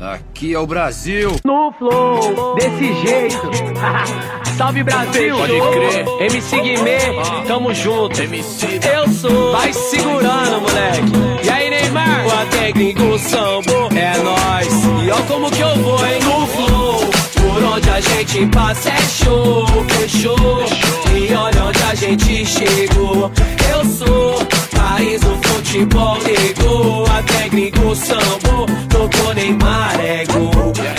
Aqui é o Brasil. No flow, desse jeito. Salve Brasil. Pode crer. MC Guimê, tamo junto. MC Eu sou. Vai segurando, moleque. E aí, Neymar? O até gringo sambo. É nóis. E ó como que eu vou, hein? No flow. Por onde a gente passa é show, fechou. E olha onde a gente chegou. Eu sou país do futebol negou. Até gringo sambo. Tocou Neymar, é gol.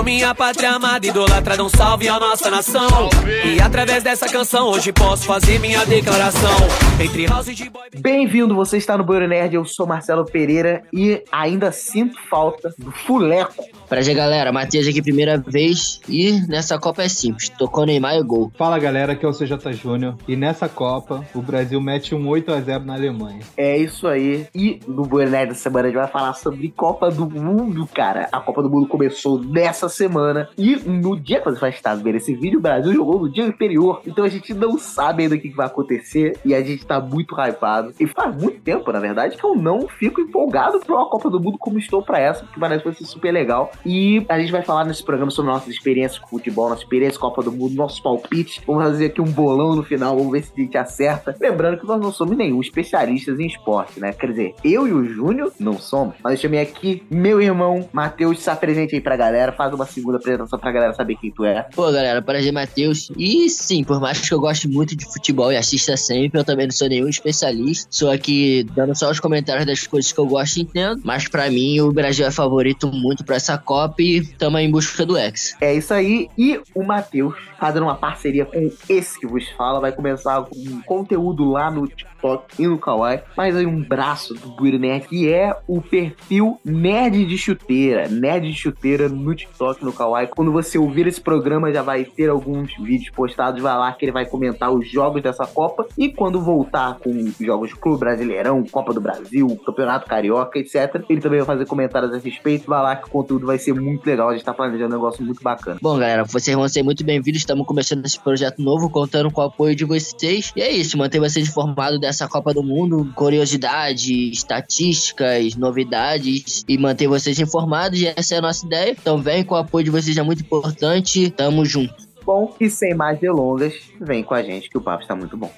Ô minha pátria amada, idolatrada, um salve à nossa nação. E através dessa canção, hoje posso fazer minha declaração. Entre house e de boy. Bem-vindo, você está no Boiro Nerd, eu sou Marcelo Pereira e ainda sinto falta do fuleco. Prazer, galera. Matias aqui primeira vez e nessa Copa é simples. Tocou Neymar e gol. Fala galera, aqui é o CJ Júnior e nessa Copa o Brasil mete um 8 a 0 na Alemanha. É isso aí. E no Boiro Nerd dessa semana a gente vai falar sobre Copa do Mundo, cara. A Copa do Mundo começou nessa semana e no dia que você vai estar vendo esse vídeo, o Brasil jogou no dia anterior. Então a gente não sabe ainda o que vai acontecer e a gente tá muito hypado. E faz muito tempo, na verdade, que eu não fico empolgado pra uma Copa do Mundo como estou pra essa, porque parece que vai ser super legal. E a gente vai falar nesse programa sobre nossas experiências com futebol, nossa experiência com Copa do Mundo, nossos palpites. Vamos fazer aqui um bolão no final, vamos ver se a gente acerta. Lembrando que nós não somos nenhum especialistas em esporte, né? Quer dizer, eu e o Júnior não somos. Mas eu chamei aqui meu irmão Matheus, se apresente aí pra galera, faz uma segunda apresentação pra galera saber quem tu é. Pô, galera, prazer, Matheus. E sim, por mais que eu goste muito de futebol e assista sempre, eu também não sou nenhum especialista. Sou aqui dando só os comentários das coisas que eu gosto e entendo. Mas pra mim, o Brasil é favorito muito pra essa Copa e tamo em busca do X. É isso aí. E o Matheus, fazendo uma parceria com esse que vos fala, vai começar com um conteúdo lá no TikTok e no Kawaii. Mas aí um braço do Nerd, que é o perfil Nerd de Chuteira. Nerd de Chuteira no TikTok, no Kawaii. Quando você ouvir esse programa, já vai ter alguns vídeos postados. Vai lá que ele vai comentar os jogos dessa Copa. E quando voltar com jogos Clube Brasileirão, Copa do Brasil, Campeonato Carioca, etc., ele também vai fazer comentários a respeito. Vai lá que o conteúdo vai ser muito legal. A gente tá planejando um negócio muito bacana. Bom, galera, vocês vão ser muito bem-vindos. Estamos começando esse projeto novo, contando com o apoio de vocês. E é isso, manter vocês informados dessa Copa do Mundo, curiosidades, estatísticas, novidades e manter vocês informados. E essa é a nossa ideia. Então, vem com o apoio de vocês, é muito importante. Tamo junto. Bom, e sem mais delongas, vem com a gente que o papo está muito bom.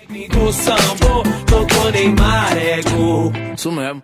Isso mesmo.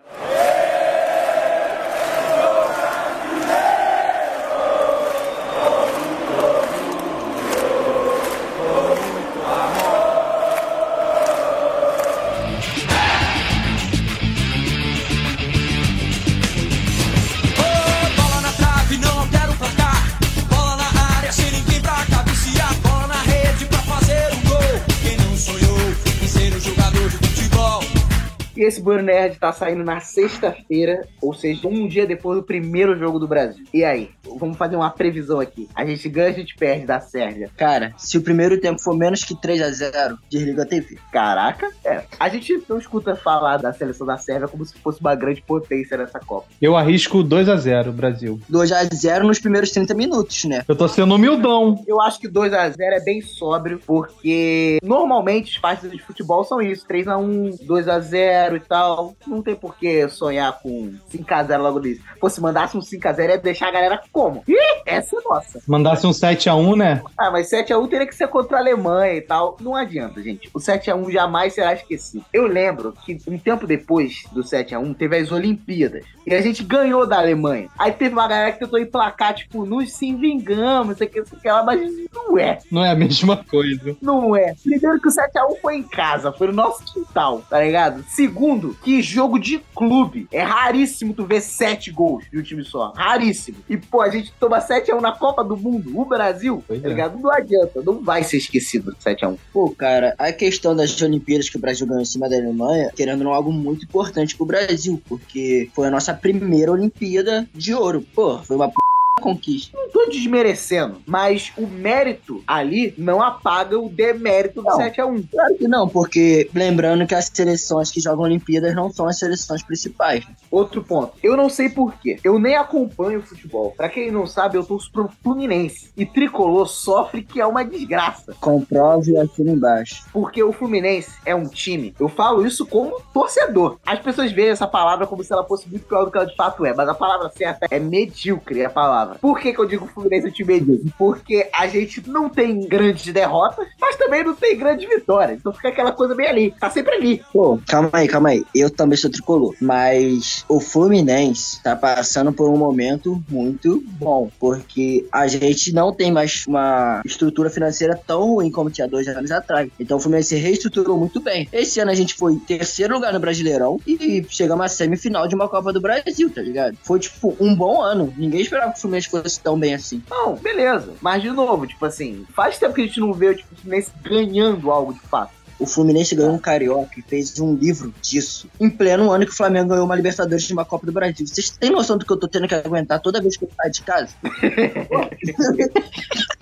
E esse Bueiro Nerd tá saindo na sexta-feira, ou seja, um dia depois do primeiro jogo do Brasil. E aí? Vamos fazer uma previsão aqui. A gente ganha, a gente perde da Sérvia. Cara, se o primeiro tempo for menos que 3 a 0 desliga a TV. Caraca, é. A gente não escuta falar da seleção da Sérvia como se fosse uma grande potência nessa Copa. Eu arrisco 2 a 0 Brasil. 2 a 0 nos primeiros 30 minutos, né? Eu tô sendo humildão. Eu acho que 2 a 0 é bem sóbrio, porque normalmente os partidos de futebol são isso: 3 a 1 2 a 0 e tal. Não tem por que sonhar com 5 a 0 logo nisso. Pô, se mandasse um 5 a 0 ia deixar a galera como? Ih, essa é nossa. Mandasse um 7 a 1 né? Ah, mas 7x1 teria que ser contra a Alemanha e tal. Não adianta, gente. O 7x1 jamais será esquecido. Eu lembro que um tempo depois do 7x1 teve as Olimpíadas. E a gente ganhou da Alemanha. Aí teve uma galera que tentou emplacar, tipo, nos se vingamos, isso aqui, isso aqui, lá, mas não é. Não é a mesma coisa. Não é. Primeiro que o 7x1 foi em casa, foi no nosso quintal, tá ligado? Segundo, que jogo de clube. É raríssimo tu ver 7 gols de um time só. Raríssimo. E, pô, a gente toma 7x1 na Copa do Mundo, o Brasil, Pois tá é. ligado? Não adianta, não vai ser esquecido 7x1. Pô, cara, a questão das Olimpíadas que o Brasil ganhou em cima da Alemanha, querendo não, algo muito importante pro Brasil, porque foi a nossa primeira Olimpíada de ouro. Pô, foi uma p... conquista. Não tô desmerecendo, mas o mérito ali não apaga o demérito do Não. 7x1. Claro que não, porque lembrando que as seleções que jogam Olimpíadas não são as seleções principais. Outro ponto. Eu não sei porquê. Eu nem acompanho futebol. Pra quem não sabe, eu torço pro Fluminense. E Tricolor sofre que é uma desgraça. Comprove assina embaixo. Porque o Fluminense é um time. Eu falo isso como torcedor. As pessoas veem essa palavra como se ela fosse muito pior do que ela de fato é. Mas a palavra certa é medíocre, é a palavra. Por que, que eu digo Fluminense é um time medíocre? Porque a gente não tem grandes derrotas, mas também não tem grandes vitórias. Então fica aquela coisa bem ali. Tá sempre ali. Pô, calma aí, calma aí. Eu também sou tricolor. Mas o Fluminense tá passando por um momento muito bom. Porque a gente não tem mais uma estrutura financeira tão ruim como tinha dois anos atrás. Então o Fluminense reestruturou muito bem. Esse ano a gente foi terceiro lugar no Brasileirão e chegamos à semifinal de uma Copa do Brasil, tá ligado? Foi, tipo, um bom ano. Ninguém esperava que o Fluminense fosse tão bem assim. Não, beleza. Mas de novo, tipo assim, faz tempo que a gente não vê tipo, o Fluminense ganhando algo de fato. O Fluminense ganhou um Carioca e fez um livro disso. Em pleno ano que o Flamengo ganhou uma Libertadores de uma Copa do Brasil. Vocês têm noção do que eu tô tendo que aguentar toda vez que eu saio de casa?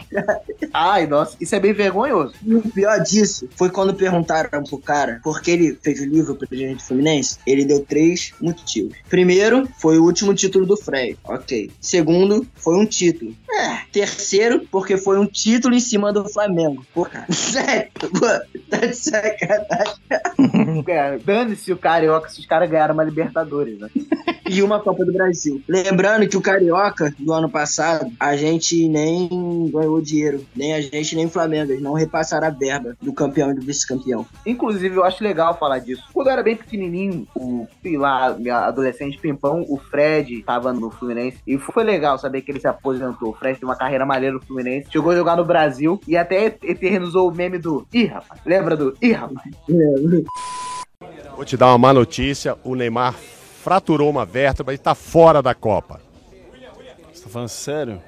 Ai, nossa, isso é bem vergonhoso. E o pior disso foi quando perguntaram pro cara por que ele fez o livro pro presidente do Fluminense. Ele deu três motivos. Primeiro, foi o último título do Frei. Ok. Segundo, foi um título. É. Terceiro, porque foi um título em cima do Flamengo. Pô, cara. Sério, pô, tá de sacanagem. É, Dane-se o Carioca se os caras ganharam uma Libertadores, né? E uma Copa do Brasil. Lembrando que o Carioca do ano passado, a gente nem ganhou dinheiro. Nem a gente, nem o Flamengo. Eles não repassaram a verba do campeão e do vice-campeão. Inclusive, eu acho legal falar disso. Quando eu era bem pequenininho, o, sei lá, minha adolescente pimpão, o Fred tava no Fluminense. E foi legal saber que ele se aposentou. O Fred tem uma carreira maneira no Fluminense. Chegou a jogar no Brasil e até eternizou o meme do Ih, rapaz. Lembra do Ih, rapaz? Vou te dar uma má notícia: o Neymar fraturou uma vértebra e está fora da Copa. Você tá falando sério?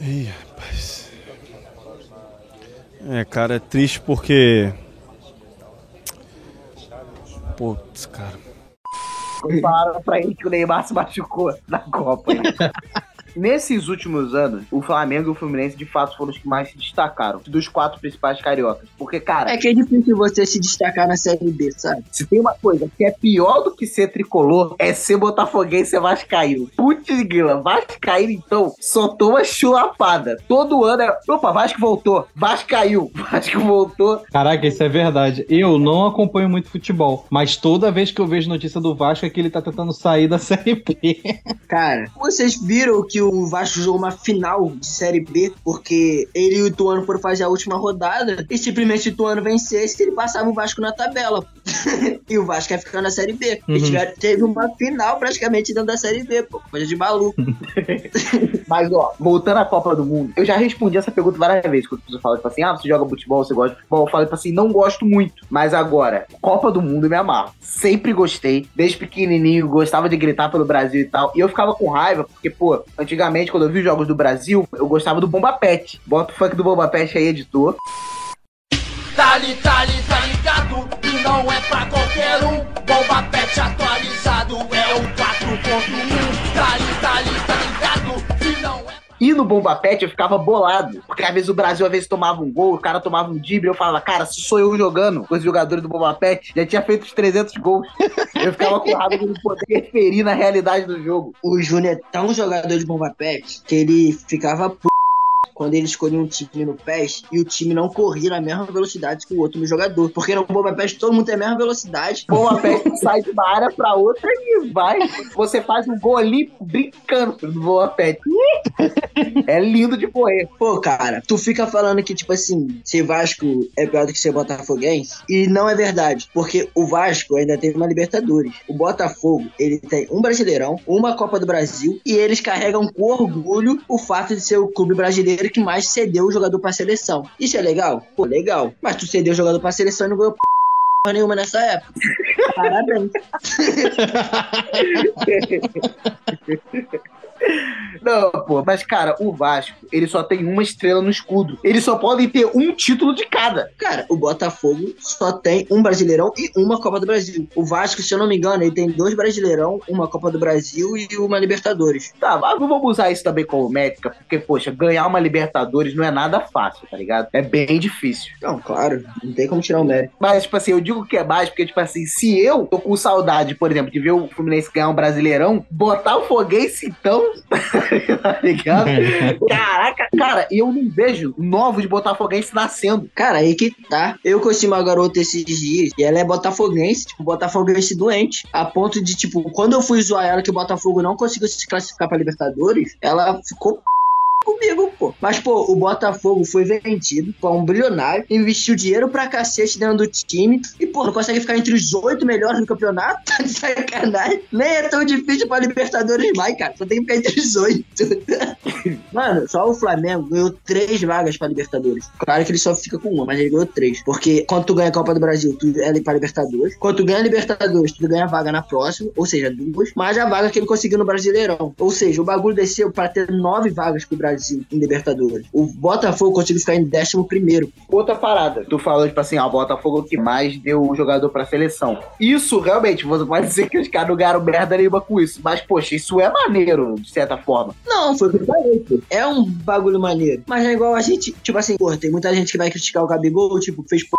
Ih, rapaz. É, cara, é triste porque. Putz, cara. Falaram pra ele que o Neymar se machucou na Copa. Nesses últimos anos, o Flamengo e o Fluminense de fato foram os que mais se destacaram dos quatro principais cariocas. Porque, cara, É que é difícil você se destacar na Série B, sabe? se tem uma coisa que é pior do que ser tricolor, é ser botafoguense e ser vascaíno. Putz, grila, vascaíno então só toma chulapada. Todo ano é, opa, Vasco voltou, Vasco caiu, Vasco voltou. Caraca, isso é verdade. Eu não acompanho muito futebol, mas toda vez que eu vejo notícia do Vasco é que ele tá tentando sair da Série B. Cara, vocês viram que o Vasco jogou uma final de Série B porque ele e o Ituano foram fazer a última rodada e simplesmente o Ituano vencesse ele passava o Vasco na tabela. e o Vasco ia ficar na Série B. Uhum. tiveram, teve uma final praticamente dentro da Série B, pô. Coisa de maluco. Mas, ó, voltando à Copa do Mundo, eu já respondi essa pergunta várias vezes. Quando as pessoas falam, tipo assim, ah, você joga futebol, você gosta de futebol. Eu falo, tipo assim, não gosto muito. Mas agora, Copa do Mundo eu me amarro. Sempre gostei. Desde pequenininho, gostava de gritar pelo Brasil e tal. E eu ficava com raiva, porque, pô, antigamente, quando eu vi os jogos do Brasil, eu gostava do Bomba Pet. Bota o funk do Bomba Pet aí, editor. Tá li, tá li, tá ligado? E não é pra qualquer um. Bomba pet atualizado é o 4.1. Tá li, tá li, tá ligado? E não é. E no Bomba Pet eu ficava bolado. Porque às vezes o Brasil às vezes tomava um gol, o cara tomava um drible, eu falava, cara, se sou eu jogando com os jogadores do Bomba Pet, já tinha feito os 300 gols. Eu ficava com raiva de não poder referir na realidade do jogo. O Júnior é tão jogador de bomba pet que ele ficava p... quando ele escolhia um time no PES e o time não corria na mesma velocidade que o outro jogador. Porque no bomba pet todo mundo tem a mesma velocidade. Bomba Pet sai de uma área pra outra e vai. Você faz um gol olímpico brincando no Bomba Pet. É lindo de correr. Pô, cara, tu fica falando que, tipo assim, ser Vasco é pior do que ser Botafoguense. E não é verdade. Porque o Vasco ainda teve uma Libertadores. O Botafogo, ele tem um Brasileirão, uma Copa do Brasil. E eles carregam com orgulho o fato de ser o clube brasileiro que mais cedeu o jogador pra seleção. Isso é legal? Pô, legal. Mas tu cedeu o jogador pra seleção e não ganhou porra nenhuma nessa época. Parabéns. Não, pô, mas cara, o Vasco, ele só tem uma estrela no escudo. Eles só podem ter um título de cada. Cara, o Botafogo só tem um Brasileirão e uma Copa do Brasil. O Vasco, se eu não me engano, ele tem dois Brasileirão, uma Copa do Brasil e uma Libertadores. Tá, mas não vamos usar isso também como métrica, porque, poxa, ganhar uma Libertadores não é nada fácil, tá ligado? É bem difícil. Não, claro, não tem como tirar o mérito. Mas, tipo assim, eu digo que é mais porque, tipo assim, se eu tô com saudade, por exemplo, de ver o Fluminense ganhar um Brasileirão, botar o Foguense, então, tá ligado? Caraca, cara, eu não vejo novos botafoguense nascendo. Cara, aí que tá. Eu conheci uma garota esses dias e ela é botafoguense, tipo, botafoguense doente. A ponto de, tipo, quando eu fui zoar ela que o Botafogo não conseguiu se classificar pra Libertadores, ela ficou comigo, pô. Mas, pô, o Botafogo foi vendido pra um bilionário, investiu dinheiro pra cacete dentro do time e, pô, não consegue ficar entre os oito melhores do campeonato? Tá de sacanagem. Nem é tão difícil pra Libertadores mais, cara. Só tem que ficar entre os oito. Mano, só o Flamengo ganhou três vagas pra Libertadores. Claro que ele só fica com uma, mas ele ganhou três. Porque quando tu ganha a Copa do Brasil, tu é pra Libertadores. Quando tu ganha a Libertadores, tu ganha a vaga na próxima, ou seja, duas. Mais a vaga que ele conseguiu no Brasileirão. Ou seja, o bagulho desceu pra ter nove vagas pro Brasil em Libertadores. O Botafogo conseguiu ficar em décimo primeiro. Outra parada, tu falou, tipo assim, ó, o Botafogo é o que mais deu o jogador pra seleção. Isso, realmente, você pode dizer que os caras não ganharam merda nenhuma com isso. Mas, poxa, isso é maneiro, de certa forma. Não, foi o que eu falei, pô. É um bagulho maneiro. Mas é igual a gente, tipo assim, pô, tem muita gente que vai criticar o Gabigol, tipo, fez p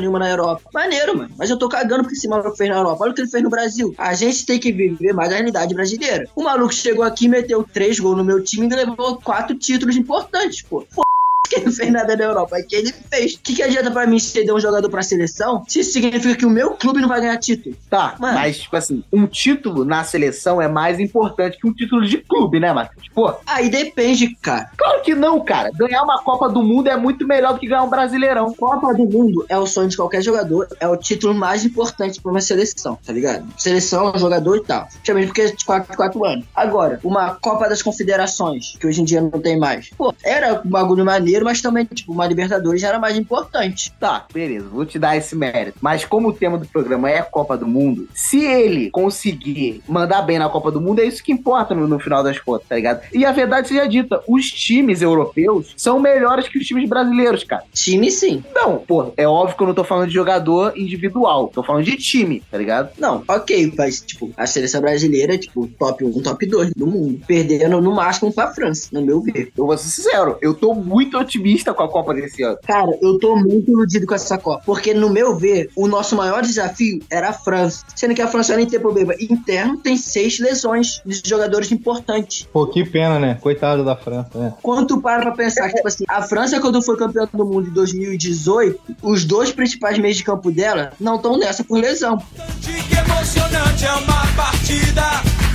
nenhuma na Europa. Maneiro, mano. Mas eu tô cagando porque esse maluco fez na Europa. Olha o que ele fez no Brasil. A gente tem que viver mais a realidade brasileira. O maluco chegou aqui, meteu três gols no meu time e levou quatro títulos importantes, pô. F que ele não fez nada na Europa, é que ele fez. O que, que adianta pra mim ceder um jogador pra seleção se isso significa que o meu clube não vai ganhar título? Tá, Mano. mas, tipo assim, um título na seleção é mais importante que um título de clube, né, Marcos? Pô, Aí depende, cara. claro que não, cara. Ganhar uma Copa do Mundo é muito melhor do que ganhar um Brasileirão. Copa do Mundo é o sonho de qualquer jogador, é o título mais importante pra uma seleção, tá ligado? Seleção, jogador e tal. Principalmente porque é de 4 4 anos. Agora, uma Copa das Confederações, que hoje em dia não tem mais. Pô, era um bagulho maneiro, mas também, tipo, uma Libertadores era mais importante. Tá, beleza, vou te dar esse mérito. Mas como o tema do programa é a Copa do Mundo, se ele conseguir mandar bem na Copa do Mundo, é isso que importa no, no final das contas, tá ligado? E a verdade seja dita, os times europeus são melhores que os times brasileiros, cara. Time, sim. Não, pô, é óbvio que eu não tô falando de jogador individual, tô falando de time, tá ligado? Não, ok, mas, tipo, a seleção brasileira é, tipo, top 1, top 2 do mundo. Perdendo no máximo pra França, no meu ver. Eu vou ser sincero, eu tô muito otimista com a Copa desse ano. Cara, eu tô muito iludido com essa Copa. Porque, no meu ver, o nosso maior desafio era a França. Sendo que a França, além de ter problema interno, tem seis lesões de jogadores importantes. Pô, que pena, né? Coitado da França, né? Quando tu para pra pensar, tipo assim, a França, quando foi campeã do mundo em 2018, os dois principais meios de campo dela não estão nessa por lesão. Que emocionante é uma partida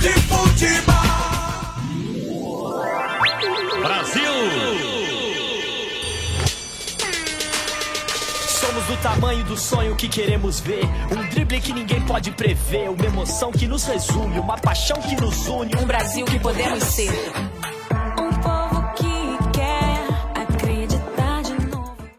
de futebol. Do tamanho do sonho que queremos ver. Um drible que ninguém pode prever. Uma emoção que nos resume. Uma paixão que nos une. Um Brasil que podemos ser.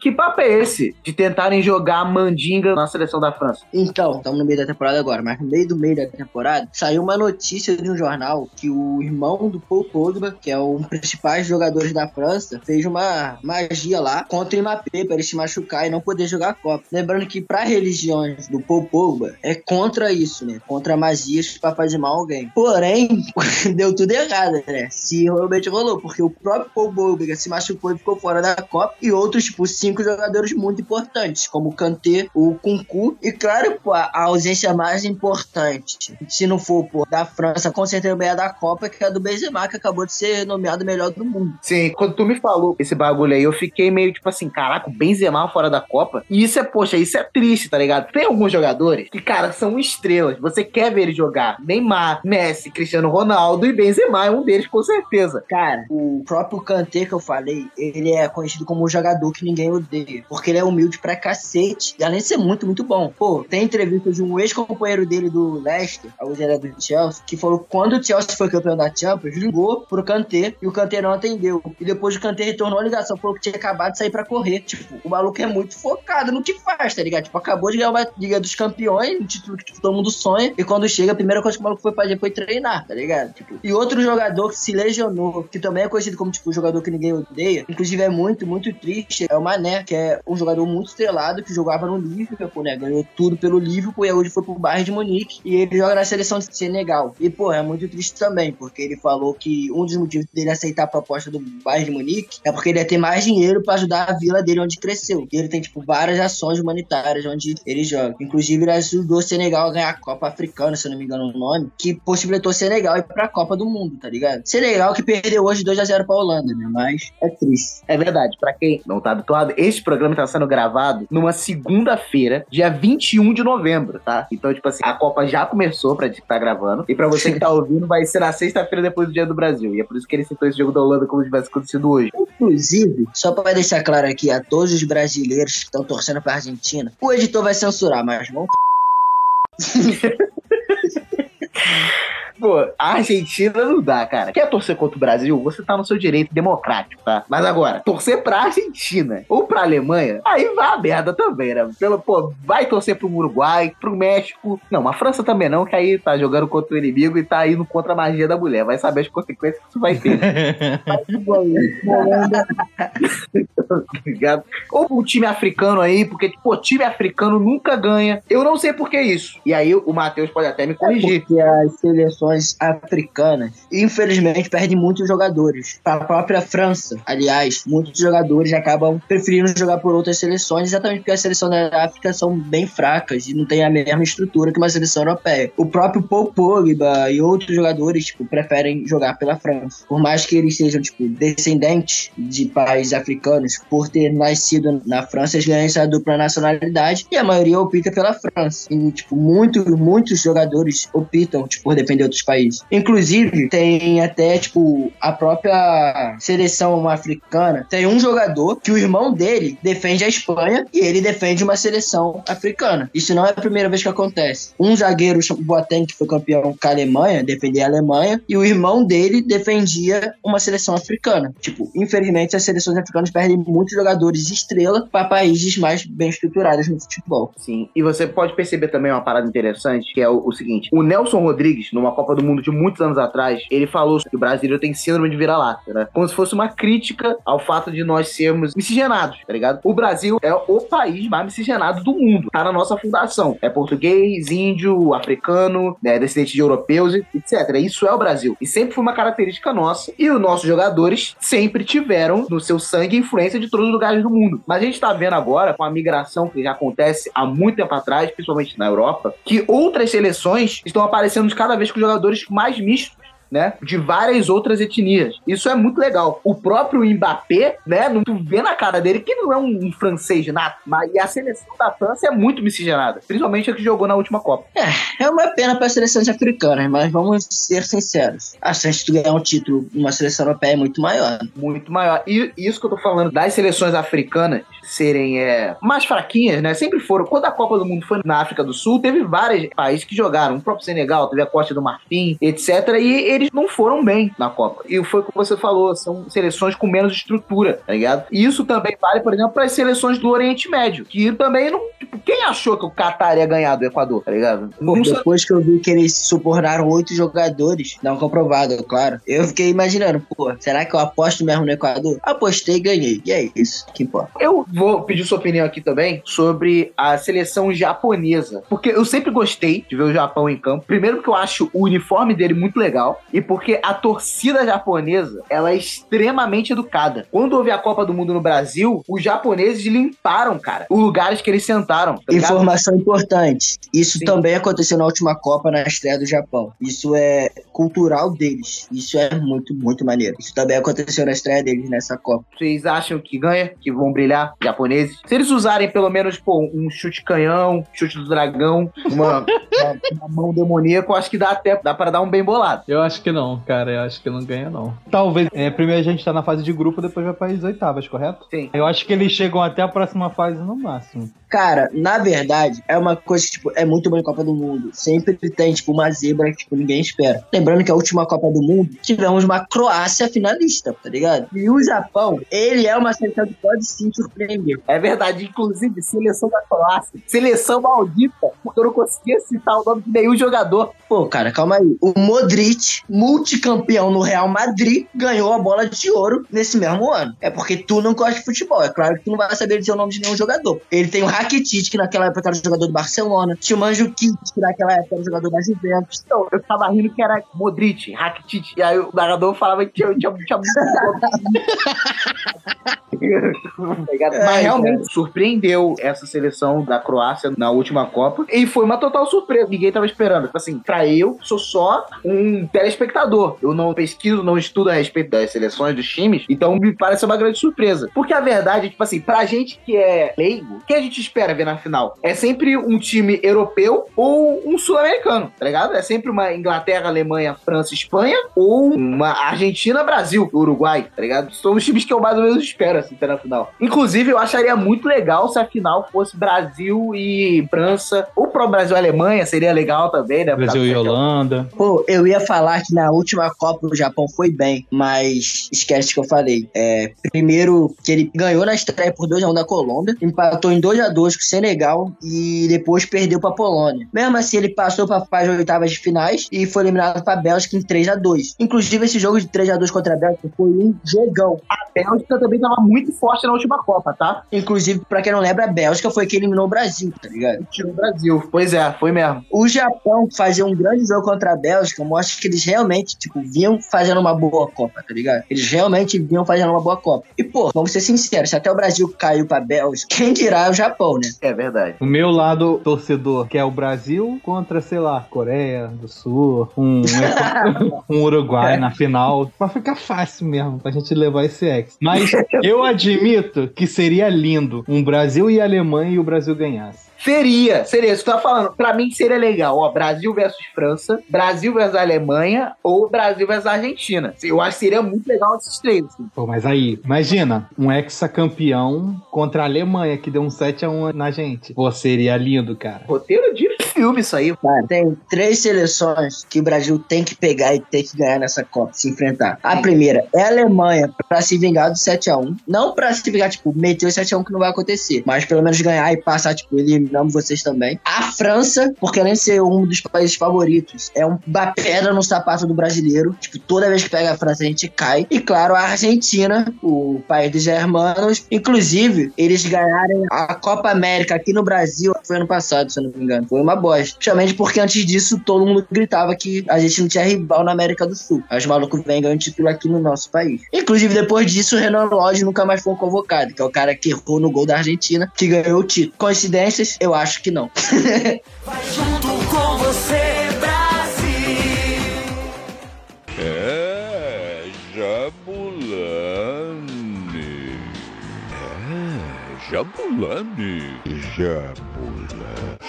Que papo é esse de tentarem jogar mandinga na seleção da França? Então, estamos no meio da temporada agora, mas no meio do meio da temporada saiu uma notícia de um jornal que o irmão do Paul Pogba, que é um dos principais jogadores da França, fez uma magia lá contra o Mbappé para ele se machucar e não poder jogar a Copa. Lembrando que para religiões do Paul Pogba é contra isso, né? Contra magias para fazer mal a alguém. Porém, deu tudo errado, né? Se realmente rolou, porque o próprio Paul Pogba se machucou e ficou fora da Copa e outros, tipo, cinco jogadores muito importantes, como o Kanté, o Kunku e, claro, pô, a ausência mais importante, se não for, pô, da França, com certeza é a da Copa, que é a do Benzema, que acabou de ser nomeado o melhor do mundo. Sim, quando tu me falou esse bagulho aí, eu fiquei meio tipo assim, caraca, o Benzema fora da Copa. E isso é, poxa, isso é triste, tá ligado? Tem alguns jogadores que, cara, são estrelas. Você quer ver eles jogar. Neymar, Messi, Cristiano Ronaldo e Benzema é um deles, com certeza. Cara, o próprio Kanté que eu falei, ele é conhecido como um jogador que ninguém odeia. Porque ele é humilde pra cacete. E além de ser muito, muito bom. Pô, tem entrevista de um ex-companheiro dele do Leicester, hoje é do Chelsea, que falou que quando o Chelsea foi campeão da Champions, ligou pro Kanté e o Kanté não atendeu. E depois o Kanté retornou a ligação, falou que tinha acabado de sair pra correr. Tipo, o maluco é muito focado no que faz, tá ligado? Tipo, acabou de ganhar uma Liga dos Campeões, um título que tipo, todo mundo sonha. E quando chega, a primeira coisa que o maluco foi fazer foi treinar, tá ligado? Tipo, e outro jogador que se lesionou, que também é conhecido como, tipo, jogador que ninguém odeia, inclusive é muito, muito triste, é o Mané, que é um jogador muito estrelado, que jogava no Liverpool, né? Ganhou tudo pelo Liverpool e hoje foi pro Bayern de Munique. E ele joga na seleção de Senegal. E, pô, é muito triste também, porque ele falou que um dos motivos dele aceitar a proposta do Bayern de Munique é porque ele ia ter mais dinheiro pra ajudar a vila dele onde cresceu. E ele tem, tipo, várias ações humanitárias onde ele joga. Inclusive, ele ajudou o Senegal a ganhar a Copa Africana, se eu não me engano o nome, que possibilitou o Senegal ir pra Copa do Mundo, tá ligado? Senegal que perdeu hoje 2x0 pra Holanda, né? Mas é triste. É verdade, pra quem não tá habituado, este programa tá sendo gravado numa segunda-feira, dia 21 de novembro, tá? Então, tipo assim, a Copa já começou pra gente que tá gravando. E pra você que tá ouvindo, vai ser na sexta-feira depois do Dia do Brasil. E é por isso que ele citou esse jogo da Holanda como se tivesse acontecido hoje. Inclusive, só pra deixar claro aqui a todos os brasileiros que estão torcendo pra Argentina, o editor vai censurar, mas vamos. Pô, a Argentina não dá, cara. Quer torcer contra o Brasil? Você tá no seu direito democrático, tá? Mas agora, torcer pra Argentina ou pra Alemanha, aí vai a merda também, né? Pelo, pô, vai torcer pro Uruguai, pro México. Não, a França também não, que aí tá jogando contra o inimigo e tá indo contra a magia da mulher. Vai saber as consequências que isso vai ter. Ligado? Ou um time africano aí, porque, pô, time africano nunca ganha. Eu não sei por que isso. E aí o Matheus pode até me corrigir. Porque as seleções africanas, infelizmente, perdem muitos jogadores. A própria França, aliás, muitos jogadores acabam preferindo jogar por outras seleções, exatamente porque as seleções da África são bem fracas e não têm a mesma estrutura que uma seleção europeia. O próprio Paul Pogba e outros jogadores, tipo, preferem jogar pela França. Por mais que eles sejam, tipo, descendentes de países africanos, por ter nascido na França, eles ganham essa dupla nacionalidade e a maioria opta pela França. E, tipo, muito, muitos jogadores optam, tipo, por depender de outros países. Inclusive, tem até, tipo, a própria seleção africana. Tem um jogador que o irmão dele defende a Espanha e ele defende uma seleção africana. Isso não é a primeira vez que acontece. Um zagueiro, Boateng, que foi campeão com a Alemanha, defendia a Alemanha, e o irmão dele defendia uma seleção africana. Tipo, infelizmente, as seleções africanas perdem muitos jogadores estrela para países mais bem estruturados no futebol. Sim, e você pode perceber também uma parada interessante, que é o, o seguinte: o Nelson Rodrigues, numa Copa do Mundo de muitos anos atrás, ele falou que o brasileiro tem síndrome de vira-lata, né? Como se fosse uma crítica ao fato de nós sermos miscigenados, tá ligado? O Brasil é o país mais miscigenado do mundo, tá na nossa fundação. É português, índio, africano, né, descendente de europeus, etc. Isso é o Brasil. E sempre foi uma característica nossa. E os nossos jogadores sempre tiveram no seu sangue influência de todos os lugares do mundo. Mas a gente tá vendo agora, com a migração que já acontece há muito tempo atrás, principalmente na Europa, que outras seleções estão aparecendo cada vez com jogadores mais mistos né? De várias outras etnias. Isso é muito legal. O próprio Mbappé, né? Não tu vê na cara dele que não é um, um francês nato, mas a seleção da França é muito miscigenada, principalmente a que jogou na última Copa. É uma pena para as seleções africanas, mas vamos ser sinceros. A chance de ganhar um título numa seleção europeia é muito maior. Muito maior. E isso que eu tô falando das seleções africanas serem é, mais fraquinhas, né? Sempre foram. Quando a Copa do Mundo foi na África do Sul, teve vários países que jogaram. O próprio Senegal, teve a Costa do Marfim, etc. E eles não foram bem na Copa. E foi o que você falou, são seleções com menos estrutura, tá ligado? E isso também vale, por exemplo, para as seleções do Oriente Médio, que também não. Tipo, quem achou que o Qatar ia ganhar do Equador, tá ligado? Não depois que eu vi que eles subornaram oito jogadores, não comprovado, claro, eu fiquei imaginando, pô, será que eu aposto mesmo no Equador? Apostei e ganhei. E é isso que importa. Eu vou pedir sua opinião aqui também sobre a seleção japonesa. Porque eu sempre gostei de ver o Japão em campo. Primeiro porque eu acho o uniforme dele muito legal. E porque a torcida japonesa, ela é extremamente educada. Quando houve a Copa do Mundo no Brasil, os japoneses limparam, cara, os lugares que eles sentaram. tá? Informação importante. Isso Sim. também aconteceu na última Copa, na estreia do Japão. Isso é cultural deles. Isso é muito, muito maneiro. Isso também aconteceu na estreia deles nessa Copa. Vocês acham que ganha? Que vão brilhar? Japoneses? Se eles usarem pelo menos, pô, um chute canhão, chute do dragão, uma, uma, uma mão demoníaca, eu acho que dá até dá pra dar um bem bolado. Eu acho que não, cara. Eu acho que não ganha, não. Talvez. É, primeiro a gente tá na fase de grupo, depois vai para as oitavas, correto? Sim. Eu acho que eles chegam até a próxima fase no máximo. Cara, na verdade, é uma coisa que, tipo, é muito bom em Copa do Mundo. Sempre tem, tipo, uma zebra que, tipo, ninguém espera. Lembrando que a última Copa do Mundo, tivemos uma Croácia finalista, tá ligado? E o Japão, ele é uma seleção que pode sim surpreender. É verdade, inclusive, seleção da Croácia, seleção maldita, porque eu não conseguia citar o nome de nenhum jogador. Pô, cara, calma aí. O Modric, multicampeão no Real Madrid, ganhou a bola de ouro nesse mesmo ano. É porque tu não gosta de futebol. É claro que tu não vai saber dizer o nome de nenhum jogador. Ele tem o Rakitic, que naquela época era jogador do Barcelona. Tinha o Manjukic, que naquela época era jogador da Juventus. Então, eu tava rindo que era Modric, Rakitic, e aí o narrador falava que tinha, tinha, tinha muito Mas realmente surpreendeu essa seleção da Croácia na última Copa. E foi uma total surpresa. Ninguém tava esperando. Tipo assim, pra eu, sou só um telespectador. Eu não pesquiso, não estudo a respeito das seleções, dos times. Então me parece uma grande surpresa. Porque a verdade, tipo assim, pra gente que é leigo, o que a gente espera ver na final? É sempre um time europeu ou um sul-americano, tá ligado? É sempre uma Inglaterra, Alemanha, França, Espanha ou uma Argentina, Brasil, Uruguai, tá ligado? São os times que eu mais ou menos espero, assim, ter na final. Inclusive, eu acharia muito legal se a final fosse Brasil e França, ou pro Brasil e Alemanha, seria legal também, né? Brasil e Holanda. Pô, eu ia falar que na última Copa o Japão foi bem, mas esquece que eu falei. É, primeiro, que ele ganhou na estreia por 2x1 da Colômbia, empatou em 2x2 com o Senegal e depois perdeu pra Polônia. Mesmo assim, ele passou pra fase de oitavas de finais e foi eliminado pra Bélgica em 3x2. Inclusive, esse jogo de 3x2 contra a Bélgica foi um jogão. A Bélgica também tava muito forte na última Copa, tá? Inclusive, pra quem não lembra, a Bélgica foi que eliminou o Brasil, tá ligado? Tirou o Brasil. Pois é, foi mesmo. O Japão fazer um grande jogo contra a Bélgica mostra que eles realmente, tipo, vinham fazendo uma boa Copa, tá ligado? Eles realmente vinham fazendo uma boa Copa. E, pô, vamos ser sinceros, se até o Brasil caiu pra Bélgica, quem dirá o Japão, né? É verdade. O meu lado torcedor, que é o Brasil contra, sei lá, Coreia do Sul, um, um Uruguai na final. Pra ficar fácil mesmo, pra gente levar esse ex. Mas eu admito que seria lindo um Brasil e Alemanha e o Brasil ganhasse. Seria, seria. Eu tava falando. Pra mim seria legal, ó. Brasil versus França, Brasil versus Alemanha ou Brasil versus Argentina. Eu acho que seria muito legal esses três. assim. Pô, mas aí, imagina, um ex-campeão contra a Alemanha, que deu um 7x1 na gente. Pô, seria lindo, cara. Roteiro de filme isso aí. Cara, tem três seleções que o Brasil tem que pegar e tem que ganhar nessa Copa, se enfrentar. A primeira é a Alemanha, pra se vingar do 7x1. Não pra se vingar, tipo, meter o 7x1 que não vai acontecer, mas pelo menos ganhar e passar, tipo, eliminando vocês também. A França, porque além de ser um dos países favoritos, é um- uma pedra no sapato do brasileiro. Tipo, toda vez que pega a França, a gente cai. E claro, a Argentina, o país dos germanos. Inclusive, eles ganharam a Copa América aqui no Brasil, foi ano passado, se eu não me engano. Foi uma Principalmente porque antes disso, todo mundo gritava que a gente não tinha rival na América do Sul. Aí os malucos vêm ganhando título aqui no nosso país. Inclusive, depois disso, o Renan Lodge nunca mais foi convocado, que é o cara que errou no gol da Argentina, que ganhou o título. Coincidências? Eu acho que não. Junto com você, Brasil. É, Jabulani. É, Jabulani. Jabulani.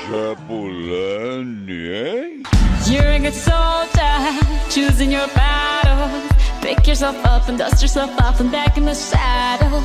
Jabulani, hein? You're a good soldier, choosing your battle. Pick yourself up and dust yourself off and back in the saddle.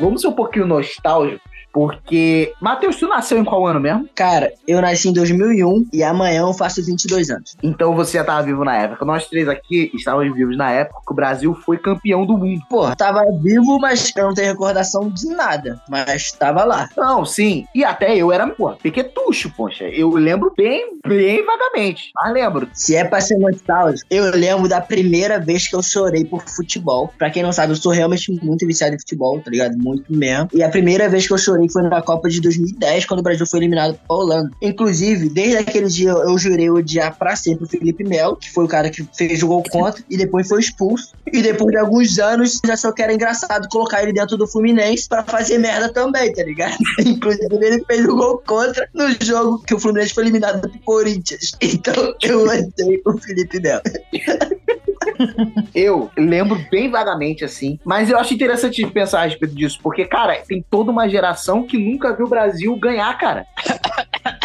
Vamos ser um pouquinho nostálgicos, porque. Matheus, tu nasceu em qual ano mesmo? Cara, eu nasci em 2001 e amanhã eu faço 22 anos. Então você já tava vivo na época. Nós três aqui estávamos vivos na época que o Brasil foi campeão do mundo. Pô, tava vivo, mas eu não tenho recordação de nada. Mas tava lá. Não, sim. E até eu era, pô, pequetucho, poxa. Eu lembro bem, bem vagamente. Mas lembro. Se é pra ser nostálgico, eu lembro da primeira vez que eu chorei por futebol. Pra quem não sabe, eu sou realmente muito viciado em futebol, tá ligado? Muito mesmo. E a primeira vez que eu chorei foi na Copa de 2010, quando o Brasil foi eliminado pra Holanda. Inclusive, desde aquele dia eu jurei odiar pra sempre o Felipe Melo, que foi o cara que fez o gol contra, e depois foi expulso. E depois de alguns anos, já só que era engraçado colocar ele dentro do Fluminense pra fazer merda também, tá ligado? Inclusive, ele fez o gol contra no jogo que o Fluminense foi eliminado pro Corinthians. Então, eu odeio o Felipe Melo. Eu lembro bem vagamente, assim. Mas eu acho interessante pensar a respeito disso. Porque, cara, tem toda uma geração que nunca viu o Brasil ganhar, cara.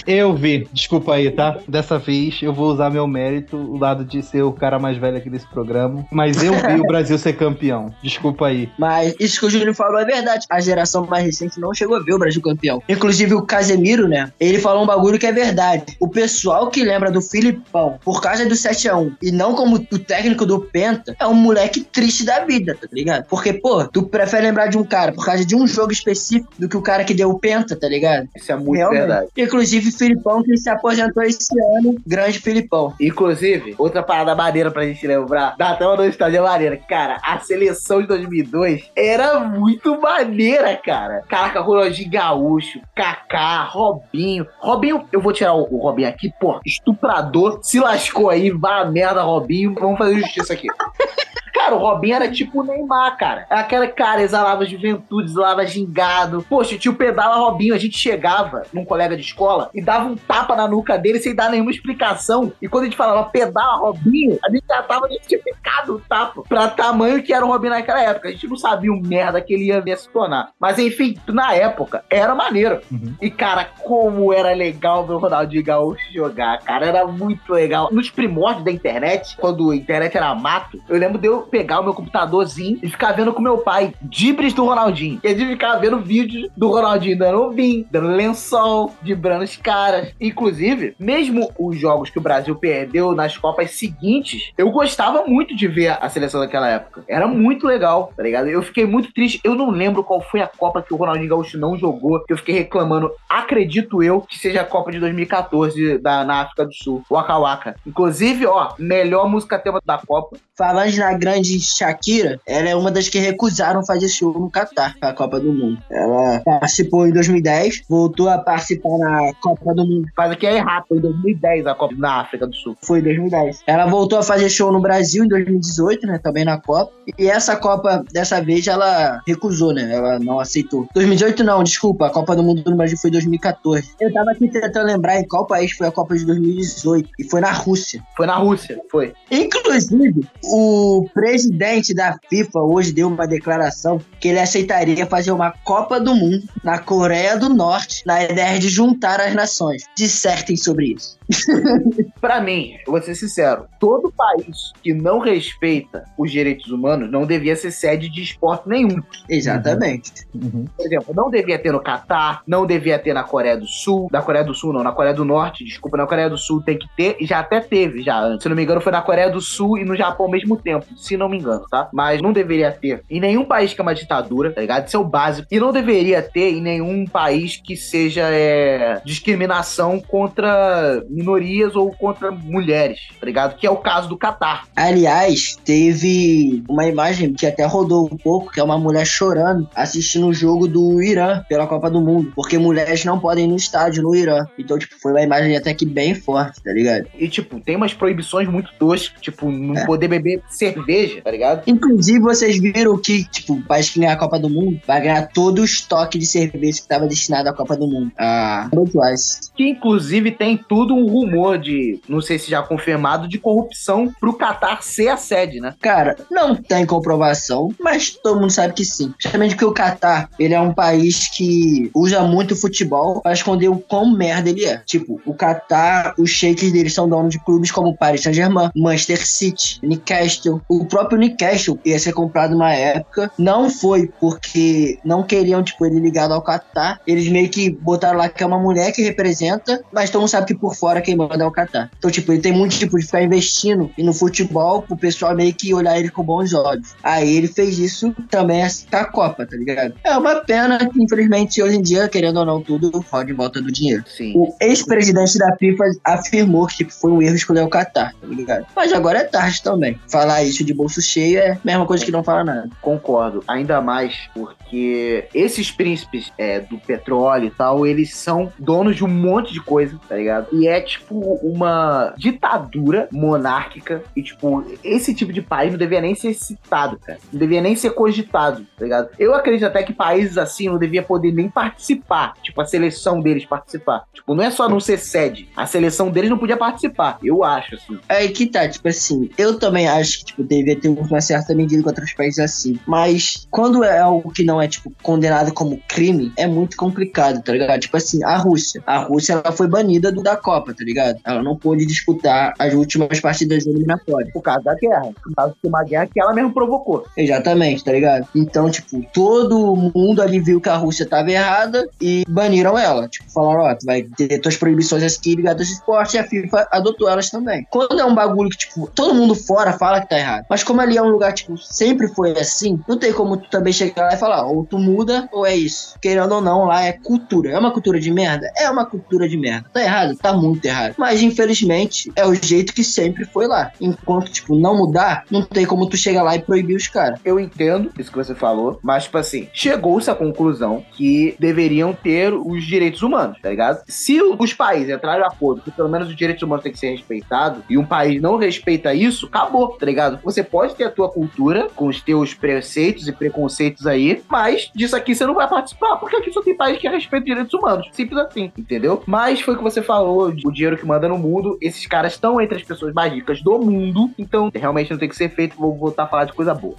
Eu vi, desculpa aí, tá? Dessa vez eu vou usar meu mérito, o lado de ser o cara mais velho aqui desse programa. Mas eu vi o Brasil ser campeão. Desculpa aí. Mas isso que o Júnior falou é verdade. A geração mais recente não chegou a ver o Brasil campeão. Inclusive o Casemiro, né? Ele falou um bagulho que é verdade. O pessoal que lembra do Filipão por causa do 7x1 e não como o técnico do Penta é um moleque triste da vida, tá ligado? Porque, pô, tu prefere lembrar de um cara por causa de um jogo específico do que o cara que deu o Penta, tá ligado? Isso é muito Realmente. verdade. Inclusive, Filipão que se aposentou esse ano, grande Filipão. Inclusive, outra parada maneira pra gente lembrar, dá até uma nostalgia maneira. Cara, a seleção de 2002 era muito maneira, cara. Caraca, Ronaldinho Gaúcho, Kaká, Robinho. Robinho, eu vou tirar o, o Robinho aqui, pô, estuprador, se lascou aí, vá a merda, Robinho. Vamos fazer justiça aqui. Cara, o Robinho era tipo o Neymar, cara. Aquela cara exalava juventude, exalava gingado. Poxa, o tio pedala Robinho. A gente chegava num colega de escola e dava um tapa na nuca dele sem dar nenhuma explicação. E quando a gente falava pedala Robinho, a gente já tava justificado o tapa pra tamanho que era o Robinho naquela época. A gente não sabia o merda que ele ia vir a se tornar. Mas enfim, na época, era maneiro. E cara, como era legal ver o Ronaldinho Gaúcho jogar, cara. Era muito legal. Nos primórdios da internet, quando a internet era mato, eu lembro de eu pegar o meu computadorzinho e ficar vendo com meu pai dibres do Ronaldinho. E gente ficava vendo vídeos do Ronaldinho dando vinho, dando lençol, dibrando os caras. Inclusive, mesmo os jogos que o Brasil perdeu nas Copas seguintes, eu gostava muito de ver a seleção daquela época. Era muito legal, tá ligado? Eu fiquei muito triste. Eu não lembro qual foi a Copa que o Ronaldinho Gaúcho não jogou. Eu fiquei reclamando. Acredito eu que seja a Copa de 2014 da, na África do Sul, Waka Waka. Inclusive, ó, melhor música tema da Copa. Falando na grande Shakira, ela é uma das que recusaram fazer show no Catar, a Copa do Mundo. Ela participou em 2010, voltou a participar na Copa do Mundo. Faz aqui é errado, foi em 2010 a Copa na África do Sul. Foi em 2010. Ela voltou a fazer show no Brasil em 2018, né? Também na Copa. E essa Copa, dessa vez, ela recusou, né? Ela não aceitou. 2018 não, desculpa. A Copa do Mundo no Brasil foi em 2014. Eu tava aqui tentando lembrar em qual país foi a Copa de 2018. E foi na Rússia. Foi na Rússia, foi. Inclusive, o presidente da FIFA hoje deu uma declaração que ele aceitaria fazer uma Copa do Mundo na Coreia do Norte na ideia de juntar as nações. Dissertem sobre isso. Pra mim, eu vou ser sincero, todo país que não respeita os direitos humanos não devia ser sede de esporte nenhum. Exatamente. Por exemplo, não devia ter no Catar, não devia ter na Coreia do Sul. Na Coreia do Sul, não, na Coreia do Norte, desculpa, na Coreia do Sul tem que ter, e já até teve, já antes. Se não me engano, foi na Coreia do Sul e no Japão ao mesmo tempo, se não me engano, tá? Mas não deveria ter em nenhum país que é uma ditadura, tá ligado? Isso é o básico. E não deveria ter em nenhum país que seja é, discriminação contra minorias ou contra mulheres, tá ligado? Que é o caso do Catar. Aliás, teve uma imagem que até rodou um pouco, que é uma mulher chorando assistindo o jogo do Irã pela Copa do Mundo, porque mulheres não podem ir no estádio no Irã. Então, tipo, foi uma imagem até que bem forte, tá ligado? E, tipo, tem umas proibições muito toscas, tipo, não É. poder beber cerveja, tá ligado? Inclusive, vocês viram que, tipo, o país que ganhar a Copa do Mundo vai ganhar todo o estoque de cerveja que estava destinado à Copa do Mundo. A Budweiser. Que, inclusive, tem tudo um rumor de, não sei se já confirmado, de corrupção pro Catar ser a sede, né? Cara, não tem comprovação, mas todo mundo sabe que sim. Justamente porque o Catar, ele é um país que usa muito futebol pra esconder o quão merda ele é. Tipo, o Catar, os sheiks deles são donos de clubes como Paris Saint-Germain, Manchester City, Newcastle. O próprio Newcastle ia ser comprado numa época. Não foi porque não queriam, tipo, ele ligado ao Catar. Eles meio que botaram lá que é uma mulher que representa, mas todo mundo sabe que por fora quem manda é o Catar. Então, tipo, ele tem muito tipo de ficar investindo no futebol pro pessoal meio que olhar ele com bons olhos. Aí ele fez isso também com a Copa, tá ligado? É uma pena que, infelizmente, hoje em dia, querendo ou não, tudo roda em volta do dinheiro. Sim. O ex-presidente da FIFA afirmou que tipo, foi um erro escolher o Catar, tá ligado? Mas agora é tarde também. Falar isso de bolso cheio é a mesma coisa que não fala nada. Concordo, ainda mais porque esses príncipes é, do petróleo e tal, eles são donos de um monte de coisa, tá ligado? E é tipo uma ditadura monárquica e tipo, esse tipo de país não devia nem ser citado, cara. Não devia nem ser cogitado, tá ligado? Eu acredito até que países assim não devia poder nem participar, tipo, a seleção deles participar. Tipo, não é só não ser sede, a seleção deles não podia participar, eu acho, assim. É que tá, tipo assim, eu também acho que tipo, devia ter uma certa medida contra os países assim. Mas quando é algo que não é, tipo, condenado como crime, é muito complicado, tá ligado? Tipo assim, a Rússia. A Rússia ela foi banida do, da Copa, tá ligado? Ela não pôde disputar as últimas partidas eliminatórias. Por causa da guerra. Por causa de uma guerra que ela mesmo provocou. Exatamente, tá ligado? Então, tipo, todo mundo ali viu que a Rússia tava errada e baniram ela. Tipo, falaram, ó, tu vai ter tuas proibições aqui ligadas ao esporte e a FIFA adotou elas também. Quando é um bagulho que, tipo, todo mundo fora fala que tá errado. Mas como ali é um lugar, tipo, sempre foi assim, não tem como tu também chegar lá e falar, ou tu muda ou é isso. Querendo ou não, lá é cultura. É uma cultura de merda? É uma cultura de merda. Tá errado? Tá muito errado. Mas, infelizmente, é o jeito que sempre foi lá. Enquanto, tipo, não mudar, não tem como tu chegar lá e proibir os caras. Eu entendo isso que você falou, mas, tipo assim, chegou-se à conclusão que deveriam ter os direitos humanos, tá ligado? Se os países entrarem em acordo que pelo menos os direitos humanos têm que ser respeitados e um país não respeita isso, acabou, tá ligado? Você pode ter a tua cultura com os teus preceitos e preconceitos aí, mas disso aqui você não vai participar, porque aqui só tem país que respeita direitos humanos. Simples assim, entendeu? Mas foi o que você falou, o dinheiro que manda no mundo, esses caras estão entre as pessoas mais ricas do mundo, então realmente não tem que ser feito, vou voltar a falar de coisa boa.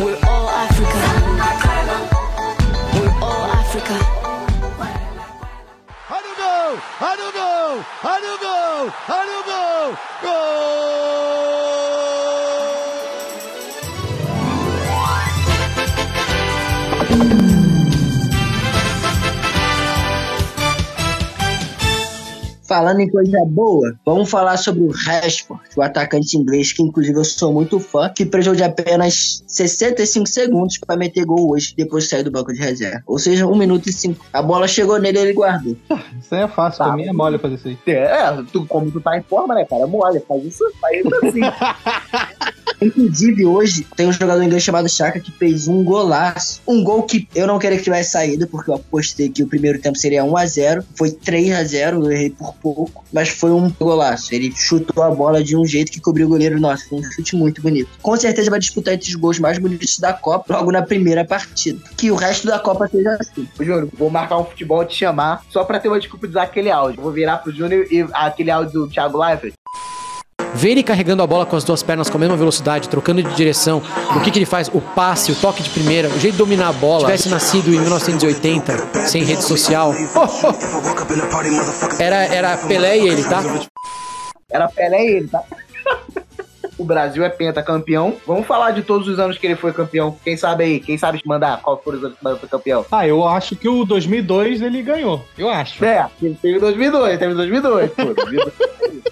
We're all Africa. We're all Africa. Olha o gol! Olha o gol! Olha o gol! Olha o gol! Gol! Falando em coisa boa, vamos falar sobre o Rashford, o atacante inglês, que inclusive eu sou muito fã, que precisou de apenas 65 segundos para meter gol hoje, depois de sair do banco de reserva. Ou seja, 1 minuto e 5. A bola chegou nele e ele guardou. Isso aí é fácil, Tá. pra mim é mole fazer isso aí. É, tu, como tu tá em forma, né, cara? Mole, faz isso, faz isso assim. Inclusive, hoje tem um jogador inglês chamado Chaka que fez um golaço. Um gol que eu não queria que tivesse saído, porque eu apostei que o primeiro tempo seria 1x0. Foi 3x0, eu errei por pouco. Mas foi um golaço. Ele chutou a bola de um jeito que cobriu o goleiro. Nossa, foi um chute muito bonito. Com certeza vai disputar entre os gols mais bonitos da Copa logo na primeira partida. Que o resto da Copa seja assim. Ô, Júnior, vou marcar um futebol te chamar só pra ter uma desculpa de usar aquele áudio. Vou virar pro Júnior e aquele áudio do Thiago Leifert. Ver ele carregando a bola com as duas pernas com a mesma velocidade, trocando de direção, o que, que ele faz? O passe, o toque de primeira, o jeito de dominar a bola. Se tivesse nascido em 1980, sem rede social, oh, oh. Era, era Pelé e ele, tá? Era Pelé e ele, tá? O Brasil é pentacampeão. Vamos falar de todos os anos que ele foi campeão. Quem sabe aí? Quem sabe te mandar qual foram os anos que ele foi campeão? Ah, eu acho que o 2002 ele ganhou. Eu acho. É, teve 2002, teve 2002, pô. 2002.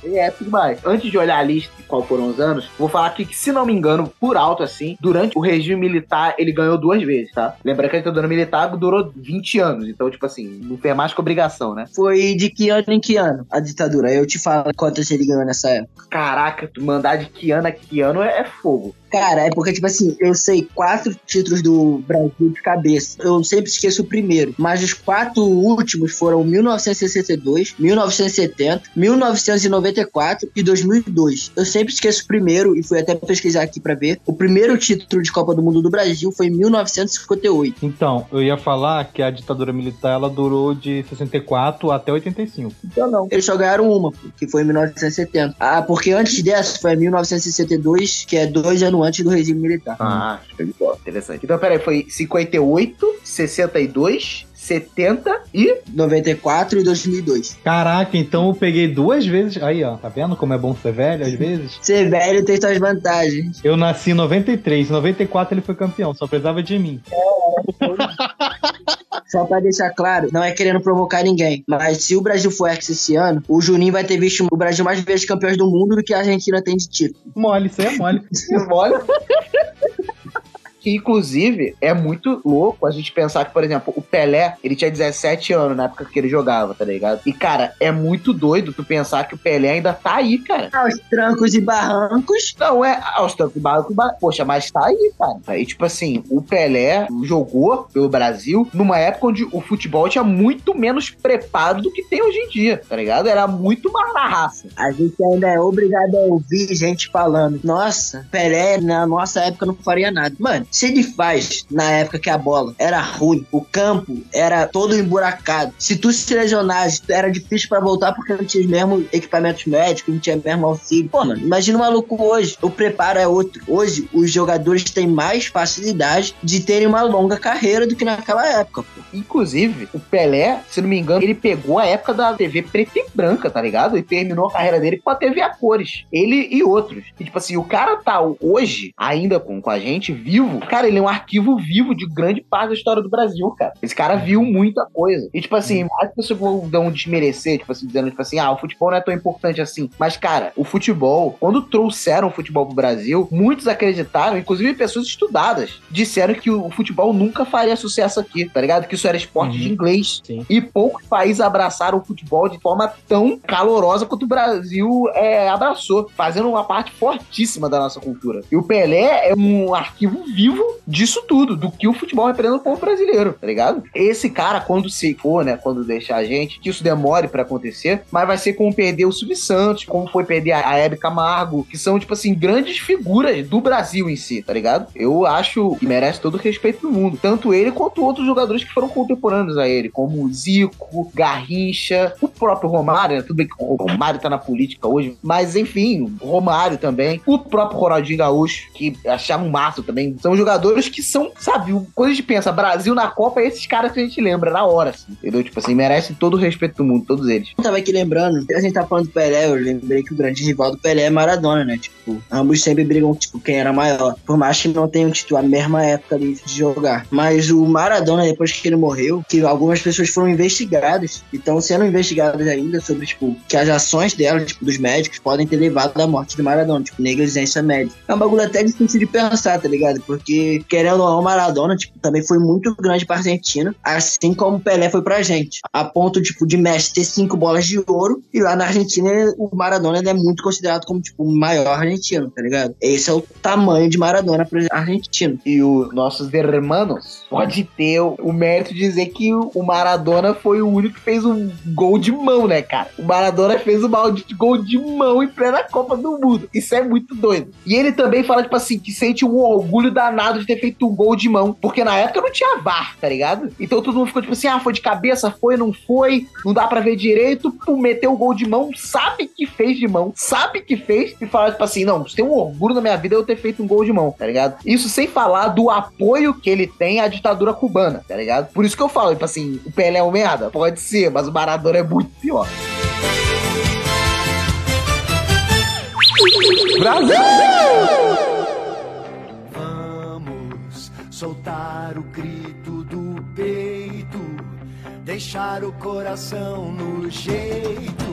É épico demais. Antes de olhar a lista de qual foram os anos, vou falar aqui que, se não me engano, por alto assim, durante o regime militar, ele ganhou duas vezes, tá? Lembrando que a ditadura militar durou 20 anos. Então, tipo assim, não fez mais que obrigação, né? Foi de que ano em que ano a ditadura? Eu te falo quantas ele ganhou nessa época. Caraca, tu mandar de que ano a que ano é, é fogo. Cara, é porque, tipo assim, eu sei quatro títulos do Brasil de cabeça. Eu sempre esqueço o primeiro. Mas os quatro últimos foram 1962, 1970, 1994 e 2002. Eu sempre esqueço o primeiro e fui até pesquisar aqui pra ver. O primeiro título de Copa do Mundo do Brasil foi em 1958. Então, eu ia falar que a ditadura militar ela durou de 64 até 85. Então não. Eles só ganharam uma, que foi em 1970. Ah, porque antes dessa foi em 1962, que é dois anos antes do regime militar. Ah, show de bola. Interessante. Então, peraí, foi 58, 62, 70 e 94 e 2002. Caraca, então eu peguei duas vezes. Aí, ó, tá vendo como é bom ser velho às vezes? Ser velho tem suas vantagens. Eu nasci em 93, em 94 ele foi campeão, só precisava de mim. Só pra deixar claro, não é querendo provocar ninguém, mas se o Brasil for ex esse ano, o Juninho vai ter visto o Brasil mais vezes campeões do mundo do que a Argentina tem de título. Mole, isso aí é mole. Olha. Que, inclusive, é muito louco a gente pensar que, por exemplo, o Pelé, ele tinha 17 anos na época que ele jogava, tá ligado? E, cara, é muito doido tu pensar que o Pelé ainda tá aí, cara. Aos trancos e barrancos. Não, é aos trancos e barrancos. ba- Poxa, mas tá aí, cara. E, tipo assim, o Pelé jogou pelo Brasil numa época onde o futebol tinha muito menos preparo do que tem hoje em dia, tá ligado? Era muito mais na raça. A gente ainda é obrigado a ouvir gente falando. Nossa, Pelé na nossa época não faria nada. Mano, se ele faz na época que a bola era ruim, o campo era todo emburacado. Se tu se lesionasse, era difícil pra voltar porque não tinha os mesmos equipamentos médicos, não tinha mesmo auxílio. Pô, mano, imagina o maluco hoje. O preparo é outro. Hoje, os jogadores têm mais facilidade de terem uma longa carreira do que naquela época, pô. Inclusive, o Pelé, se não me engano, ele pegou a época da TV preta e branca, tá ligado? E terminou a carreira dele com a TV a cores. Ele e outros. E, tipo assim, o cara tá hoje, ainda com, com a gente, vivo. Cara, ele é um arquivo vivo de grande parte da história do Brasil, cara. Esse cara viu muita coisa. E, tipo assim, as pessoas vão dar um desmerecer, tipo assim, dizendo, tipo assim, ah, o futebol não é tão importante assim. Mas, cara, o futebol, quando trouxeram o futebol pro Brasil, muitos acreditaram, inclusive pessoas estudadas, disseram que o futebol nunca faria sucesso aqui, tá ligado? Que isso era esporte de inglês. E poucos países abraçaram o futebol de forma tão calorosa quanto o Brasil é, abraçou, fazendo uma parte fortíssima da nossa cultura. E o Pelé é um arquivo vivo disso tudo, do que o futebol representa o povo brasileiro, tá ligado? Esse cara, quando se for, né, quando deixar a gente, que isso demore pra acontecer, mas vai ser como perder o Silvio Santos, como foi perder a Hebe Camargo, que são, tipo assim, grandes figuras do Brasil em si, tá ligado? Eu acho que merece todo o respeito do mundo. Tanto ele quanto outros jogadores que foram contemporâneos a ele, como Zico, Garrincha, o próprio Romário, né? Tudo bem que o Romário tá na política hoje, mas enfim, o Romário também, o próprio Ronaldinho Gaúcho, que achava um massa também. São jogadores que são, sabe, quando a gente pensa Brasil na Copa, é esses caras que a gente lembra na hora, assim, entendeu? Tipo assim, merecem todo o respeito do mundo, todos eles. Eu tava aqui lembrando, a gente tá falando do Pelé, eu lembrei que o grande rival do Pelé é Maradona, né? Tipo, ambos sempre brigam, tipo, quem era maior. Por mais que não tenham, tipo, a mesma época ali de jogar. Mas o Maradona, depois que ele morreu, que algumas pessoas foram investigadas e estão sendo investigadas ainda sobre, tipo, que as ações dela, tipo, dos médicos, podem ter levado à morte de Maradona, tipo, negligência médica. É um bagulho até difícil de pensar, tá ligado? Porque, querendo ou não, Maradona, tipo, também foi muito grande pra Argentina, assim como Pelé foi pra gente. A ponto, tipo, de Messi ter cinco bolas de ouro e lá na Argentina o Maradona é muito considerado como, tipo, o maior argentino, tá ligado? Esse é o tamanho de Maradona pro argentino. E os nossos hermanos pode ter o, mérito de dizer que o, Maradona foi o único que fez um gol de mão, né, cara? O Maradona fez o maldito gol de mão em plena Copa do Mundo. Isso é muito doido. E ele também fala, tipo assim, que sente um orgulho danado de ter feito um gol de mão. Porque na época não tinha VAR, tá ligado? Então todo mundo ficou tipo assim, ah, foi de cabeça, foi, não foi, não dá pra ver direito. Meteu o gol de mão, sabe que fez de mão, sabe que fez, e fala, tipo assim, não, tem um orgulho na minha vida eu ter feito um gol de mão, tá ligado? Isso sem falar do apoio que ele tem à ditadura cubana, tá ligado? Por isso que eu falo, tipo assim, o Pelé é um merda? Pode ser, mas o Maradona é muito pior. Vamos soltar o grito do peito, deixar o coração no jeito,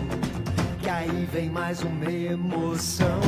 que aí vem mais uma emoção.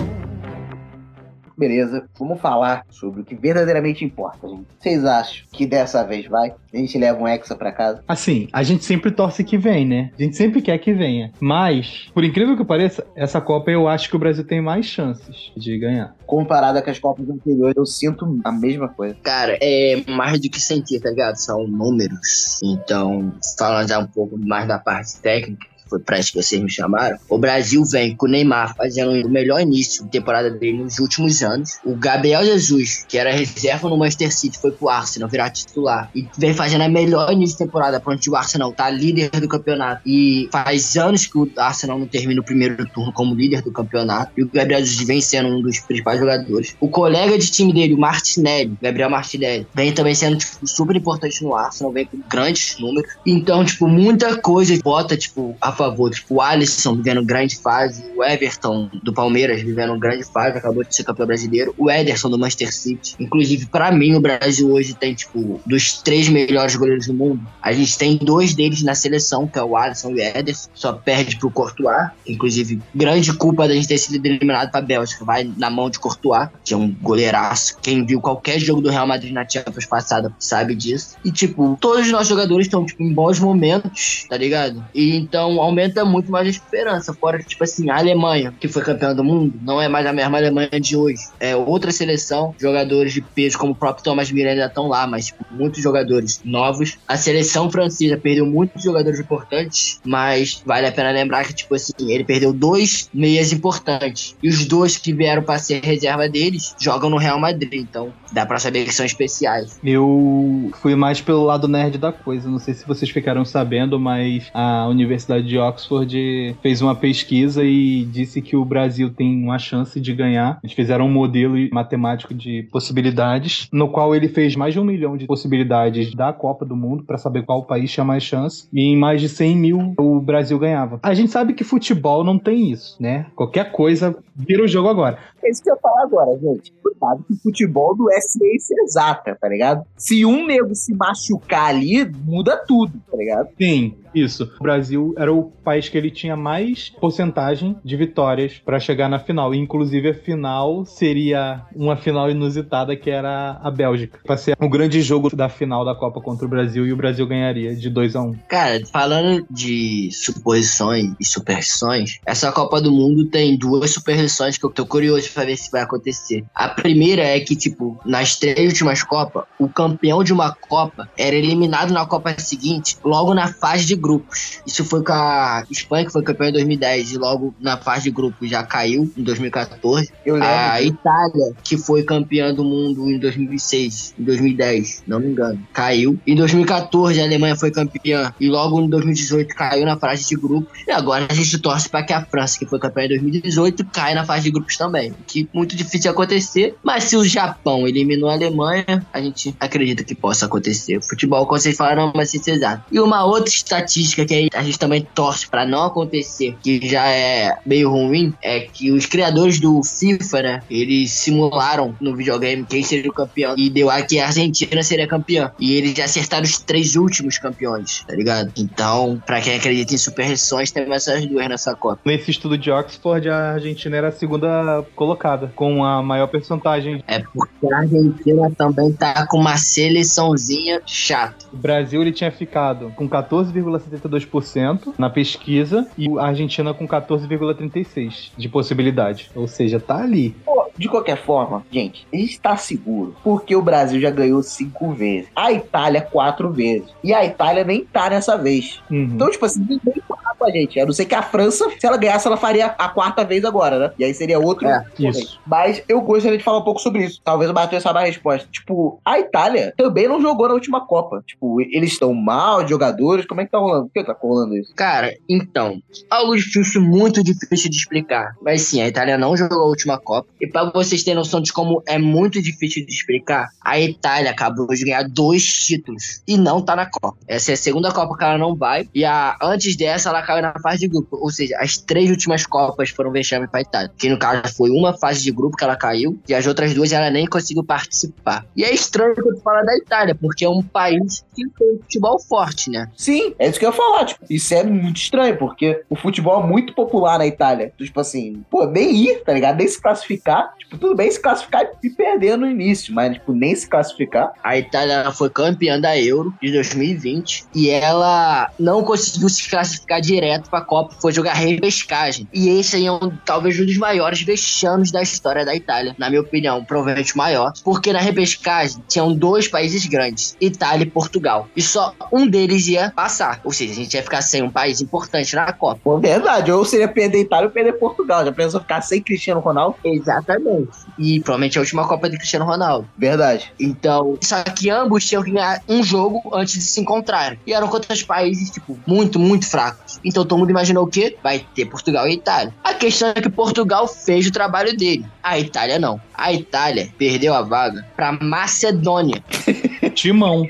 Beleza, vamos falar sobre o que verdadeiramente importa, gente. Vocês acham que dessa vez vai? A gente leva um Hexa pra casa? Assim, a gente sempre torce que vem, né? A gente sempre quer que venha. Mas, por incrível que pareça, essa Copa eu acho que o Brasil tem mais chances de ganhar. Comparada com as Copas anteriores, eu sinto a mesma coisa. Cara, é mais do que sentir, tá ligado? São números. Então, falando já um pouco mais da parte técnica, foi pra isso que vocês me chamaram, o Brasil vem com o Neymar fazendo o melhor início de temporada dele nos últimos anos. O Gabriel Jesus, que era reserva no Manchester City, foi pro Arsenal virar titular. E vem fazendo a melhor início de temporada, pra onde o Arsenal tá líder do campeonato. E faz anos que o Arsenal não termina o primeiro turno como líder do campeonato. E o Gabriel Jesus vem sendo um dos principais jogadores. O colega de time dele, o Martinelli, Gabriel Martinelli, vem também sendo tipo, super importante no Arsenal, vem com grandes números. Então, tipo, muita coisa bota, tipo, a favor. Tipo, o Alisson vivendo grande fase, o Everton do Palmeiras vivendo grande fase, acabou de ser campeão brasileiro, o Ederson do Manchester City. Inclusive, pra mim, o Brasil hoje tem, tipo, dos três melhores goleiros do mundo, a gente tem dois deles na seleção, que é o Alisson e o Ederson, só perde pro Courtois. Inclusive, grande culpa da gente ter sido eliminado pra Bélgica, vai na mão de Courtois, que é um goleiraço. Quem viu qualquer jogo do Real Madrid na Champions passada sabe disso. E, tipo, todos os nossos jogadores estão, tipo, em bons momentos, tá ligado? E então aumenta muito mais a esperança. Fora tipo assim, a Alemanha, que foi campeã do mundo, não é mais a mesma Alemanha de hoje. É outra seleção, jogadores de peso como o próprio Thomas Miller ainda estão lá, mas tipo, muitos jogadores novos. A seleção francesa perdeu muitos jogadores importantes, mas vale a pena lembrar que, tipo assim, ele perdeu dois meias importantes. E os dois que vieram para ser reserva deles jogam no Real Madrid. Então, dá pra saber que são especiais. Eu fui mais pelo lado nerd da coisa. Não sei se vocês ficaram sabendo, mas a Universidade de Oxford fez uma pesquisa e disse que o Brasil tem uma chance de ganhar. Eles fizeram um modelo matemático de possibilidades, no qual ele fez mais de um milhão de possibilidades da Copa do Mundo para saber qual país tinha mais chance. E em mais de 100 mil o Brasil ganhava. A gente sabe que futebol não tem isso, né? Qualquer coisa vira o jogo agora. É isso que eu ia falar agora, gente. Cuidado que futebol não é ciência exata, tá ligado? Se um nego se machucar ali, muda tudo, tá ligado? Sim, isso. O Brasil era o país que ele tinha mais porcentagem de vitórias para chegar na final. E, inclusive, a final seria uma final inusitada que era a Bélgica. Pra ser o grande jogo da final da Copa contra o Brasil e o Brasil ganharia de 2 a 1 um. Cara, falando de suposições e superstições, essa Copa do Mundo tem duas superstições que eu tô curioso pra ver se vai acontecer. A primeira é que, tipo, nas três últimas Copas, o campeão de uma Copa era eliminado na Copa seguinte, logo na fase de grupos. Isso foi com a Espanha, que foi campeã em 2010, e logo na fase de grupos já caiu em 2014. Eu lembro. A Itália, que foi campeã do mundo em 2006, em 2010, não me engano, caiu. Em 2014, a Alemanha foi campeã e logo em 2018 caiu na fase de grupos. E agora a gente torce para que a França, que foi campeã em 2018, caia na fase de grupos também. Que muito difícil de acontecer, mas se o Japão eliminou a Alemanha, a gente acredita que possa acontecer. Futebol, como vocês falaram, uma ciência exata. E uma outra estatística que a gente também torce para não acontecer, que já é meio ruim, é que os criadores do FIFA, né, eles simularam no videogame quem seria o campeão e deu a que a Argentina seria campeã. E eles já acertaram os três últimos campeões, tá ligado? Então, pra quem acredita em superstições, tem essas duas nessa Copa. Nesse estudo de Oxford, a Argentina era a segunda colocada, com a maior porcentagem. É porque a Argentina também tá com uma seleçãozinha chata. O Brasil ele tinha ficado com 14,72% na pesquisa e a Argentina com 14,36% de possibilidade. Ou seja, tá ali. Pô, de qualquer forma, gente, a gente tá seguro. Porque o Brasil já ganhou cinco vezes. A Itália, quatro vezes. E a Itália nem tá nessa vez. Uhum. Então, tipo assim, ninguém fala com a gente. A não ser que a França, se ela ganhasse, ela faria a quarta vez agora, né? E aí seria outro. É. isso. Mas eu gostaria de falar um pouco sobre isso. Talvez o Matheus saiba a resposta. Tipo, a Itália também não jogou na última Copa. Tipo, eles estão mal de jogadores. Como é que tá rolando? Por que tá rolando isso? Cara, então, algo difícil, muito difícil de explicar. Mas sim, a Itália não jogou a última Copa. E pra vocês terem noção de como é muito difícil de explicar, a Itália acabou de ganhar dois títulos e não tá na Copa. Essa é a segunda Copa que ela não vai. E a, antes dessa, ela caiu na fase de grupo. Ou seja, as três últimas Copas foram vexame pra Itália. Que no caso foi uma fase de grupo que ela caiu e as outras duas ela nem conseguiu participar. E é estranho que eu falar da Itália, porque é um país que tem futebol forte, né? Sim, é isso que eu ia falar. Tipo, isso é muito estranho, porque o futebol é muito popular na Itália. Tipo assim, pô, nem ir, tá ligado? Nem se classificar. Tipo, tudo bem se classificar e perder no início, mas, tipo, nem se classificar. A Itália foi campeã da Euro de 2020 e ela não conseguiu se classificar direto pra Copa, foi jogar repescagem. E esse aí é um, talvez um dos maiores vexames da história da Itália, na minha opinião, provavelmente maior, porque na repescagem tinham dois países grandes, Itália e Portugal, e só um deles ia passar, ou seja, a gente ia ficar sem um país importante na Copa. Pô, verdade. Ou seria perder Itália ou perder Portugal. Já pensou ficar sem Cristiano Ronaldo? Exatamente. E provavelmente a última Copa de Cristiano Ronaldo. Verdade. Então, só que ambos tinham que ganhar um jogo antes de se encontrarem. E eram contra os países, tipo, muito, muito fracos. Então todo mundo imaginou o quê? Vai ter Portugal e Itália. A questão é que Portugal fez o trabalho dele. A Itália não. A Itália perdeu a vaga pra Macedônia. Timão.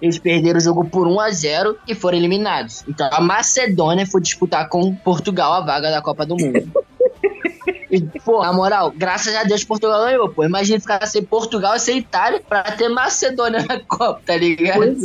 Eles perderam o jogo por 1 a 0 e foram eliminados. Então a Macedônia foi disputar com Portugal a vaga da Copa do Mundo. E, pô, na moral, graças a Deus Portugal ganhou, pô. Imagina ficar sem Portugal e sem Itália pra ter Macedônia na Copa, tá ligado?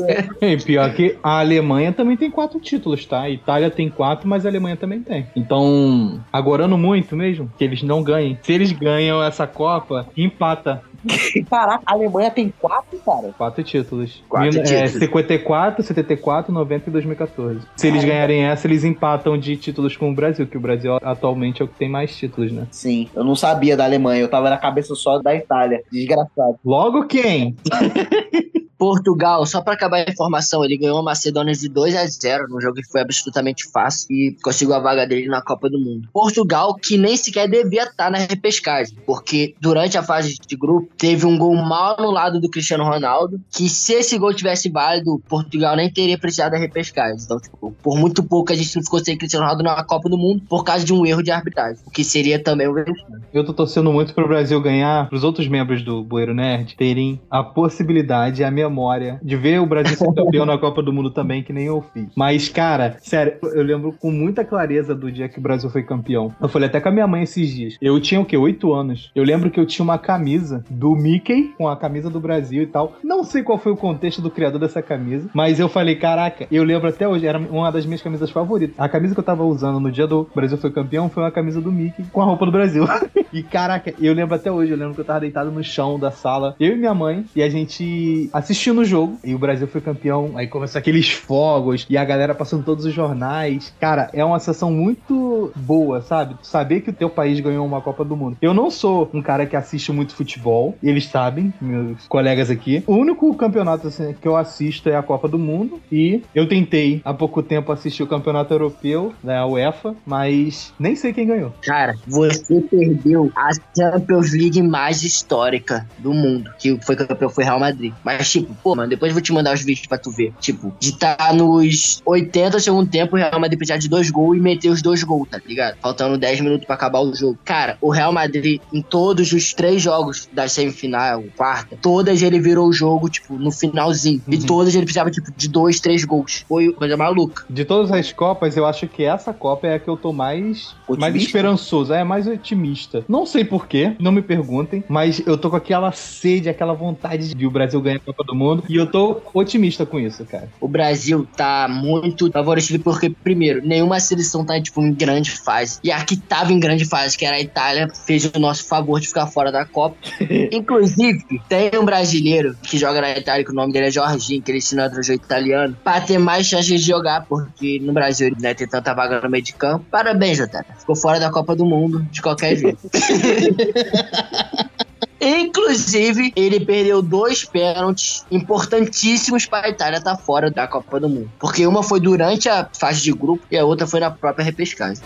É, pior que a Alemanha também tem quatro títulos, tá? A Itália tem quatro, mas a Alemanha também tem. Então, agorando muito mesmo, que eles não ganhem. Se eles ganham essa Copa, empata. Caraca, a Alemanha tem quatro, cara. Quatro títulos. Quatro Mil- é, títulos. 54, 74, 90 e 2014. Se eles ganharem essa, eles empatam de títulos com o Brasil, que o Brasil atualmente é o que tem mais títulos, né? Sim, eu não sabia da Alemanha, eu tava na cabeça só da Itália. Desgraçado. Logo quem? Portugal, só pra acabar a informação, ele ganhou a Macedônia de 2 a 0 num jogo que foi absolutamente fácil e conseguiu a vaga dele na Copa do Mundo. Portugal, que nem sequer devia estar na repescagem, porque durante a fase de grupo teve um gol mal anulado do Cristiano Ronaldo, que se esse gol tivesse válido, Portugal nem teria precisado da repescagem. Então, tipo, por muito pouco a gente não ficou sem Cristiano Ronaldo na Copa do Mundo por causa de um erro de arbitragem, o que seria também um vexame. Eu tô torcendo muito pro Brasil ganhar, pros outros membros do Bueiro Nerd terem a possibilidade a memória de ver o Brasil ser campeão na Copa do Mundo também, que nem eu fiz. Mas, cara, sério, eu lembro com muita clareza do dia que o Brasil foi campeão. Eu falei até com a minha mãe esses dias. Eu tinha o quê? Oito anos. Eu lembro que eu tinha uma camisa do Mickey com a camisa do Brasil e tal. Não sei qual foi o contexto do criador dessa camisa, mas eu falei, caraca, eu lembro até hoje, era uma das minhas camisas favoritas. A camisa que eu tava usando no dia do Brasil foi campeão foi uma camisa do Mickey com a roupa do Brasil. e caraca, eu lembro até hoje, eu lembro que eu tava deitado no chão da sala, eu e minha mãe, e a gente assistindo o jogo, e o Brasil foi campeão, aí começou aqueles fogos, e a galera passando todos os jornais. Cara, é uma sensação muito boa, sabe? Saber que o teu país ganhou uma Copa do Mundo. Eu não sou um cara que assiste muito futebol, eles sabem, meus colegas aqui. O único campeonato assim, que eu assisto é a Copa do Mundo, e eu tentei há pouco tempo assistir o campeonato europeu da UEFA, mas nem sei quem ganhou. Cara, você perdeu a Champions League mais histórica do mundo. Que foi campeão foi Real Madrid. Mas, tipo, pô, mano, depois eu vou te mandar os vídeos pra tu ver. Tipo, de estar nos 80 segundo tempo, o Real Madrid precisar de dois gols e meter os dois gols, tá ligado? Faltando 10 minutos pra acabar o jogo. Cara, o Real Madrid, em todos os três jogos da semifinal, quarta, todas ele virou o jogo, tipo, no finalzinho. E todas ele precisava, tipo, de dois, três gols. Foi coisa maluca. De todas as Copas, eu acho que essa Copa é a que eu tô mais, mais esperançoso, é mais otimista. Não sei porquê, não me perguntem, mas eu tô com aquela sede, aquela vontade de o Brasil ganhar a Copa do Mundo e eu tô otimista com isso, cara. O Brasil tá muito favorecido porque, primeiro, nenhuma seleção tá, tipo, em grande fase. E a que tava em grande fase, que era a Itália, fez o nosso favor de ficar fora da Copa. Inclusive, tem um brasileiro que joga na Itália, que o nome dele é Jorginho, que ele ensina outro jeito italiano, pra ter mais chances de jogar, porque no Brasil ele né, tem tanta vaga no meio de campo. Parabéns, Jota. Ficou fora da Copa do Mundo, de qualquer jeito. Inclusive, ele perdeu dois pênaltis importantíssimos para a Itália estar fora da Copa do Mundo. Porque uma foi durante a fase de grupo e a outra foi na própria repescagem.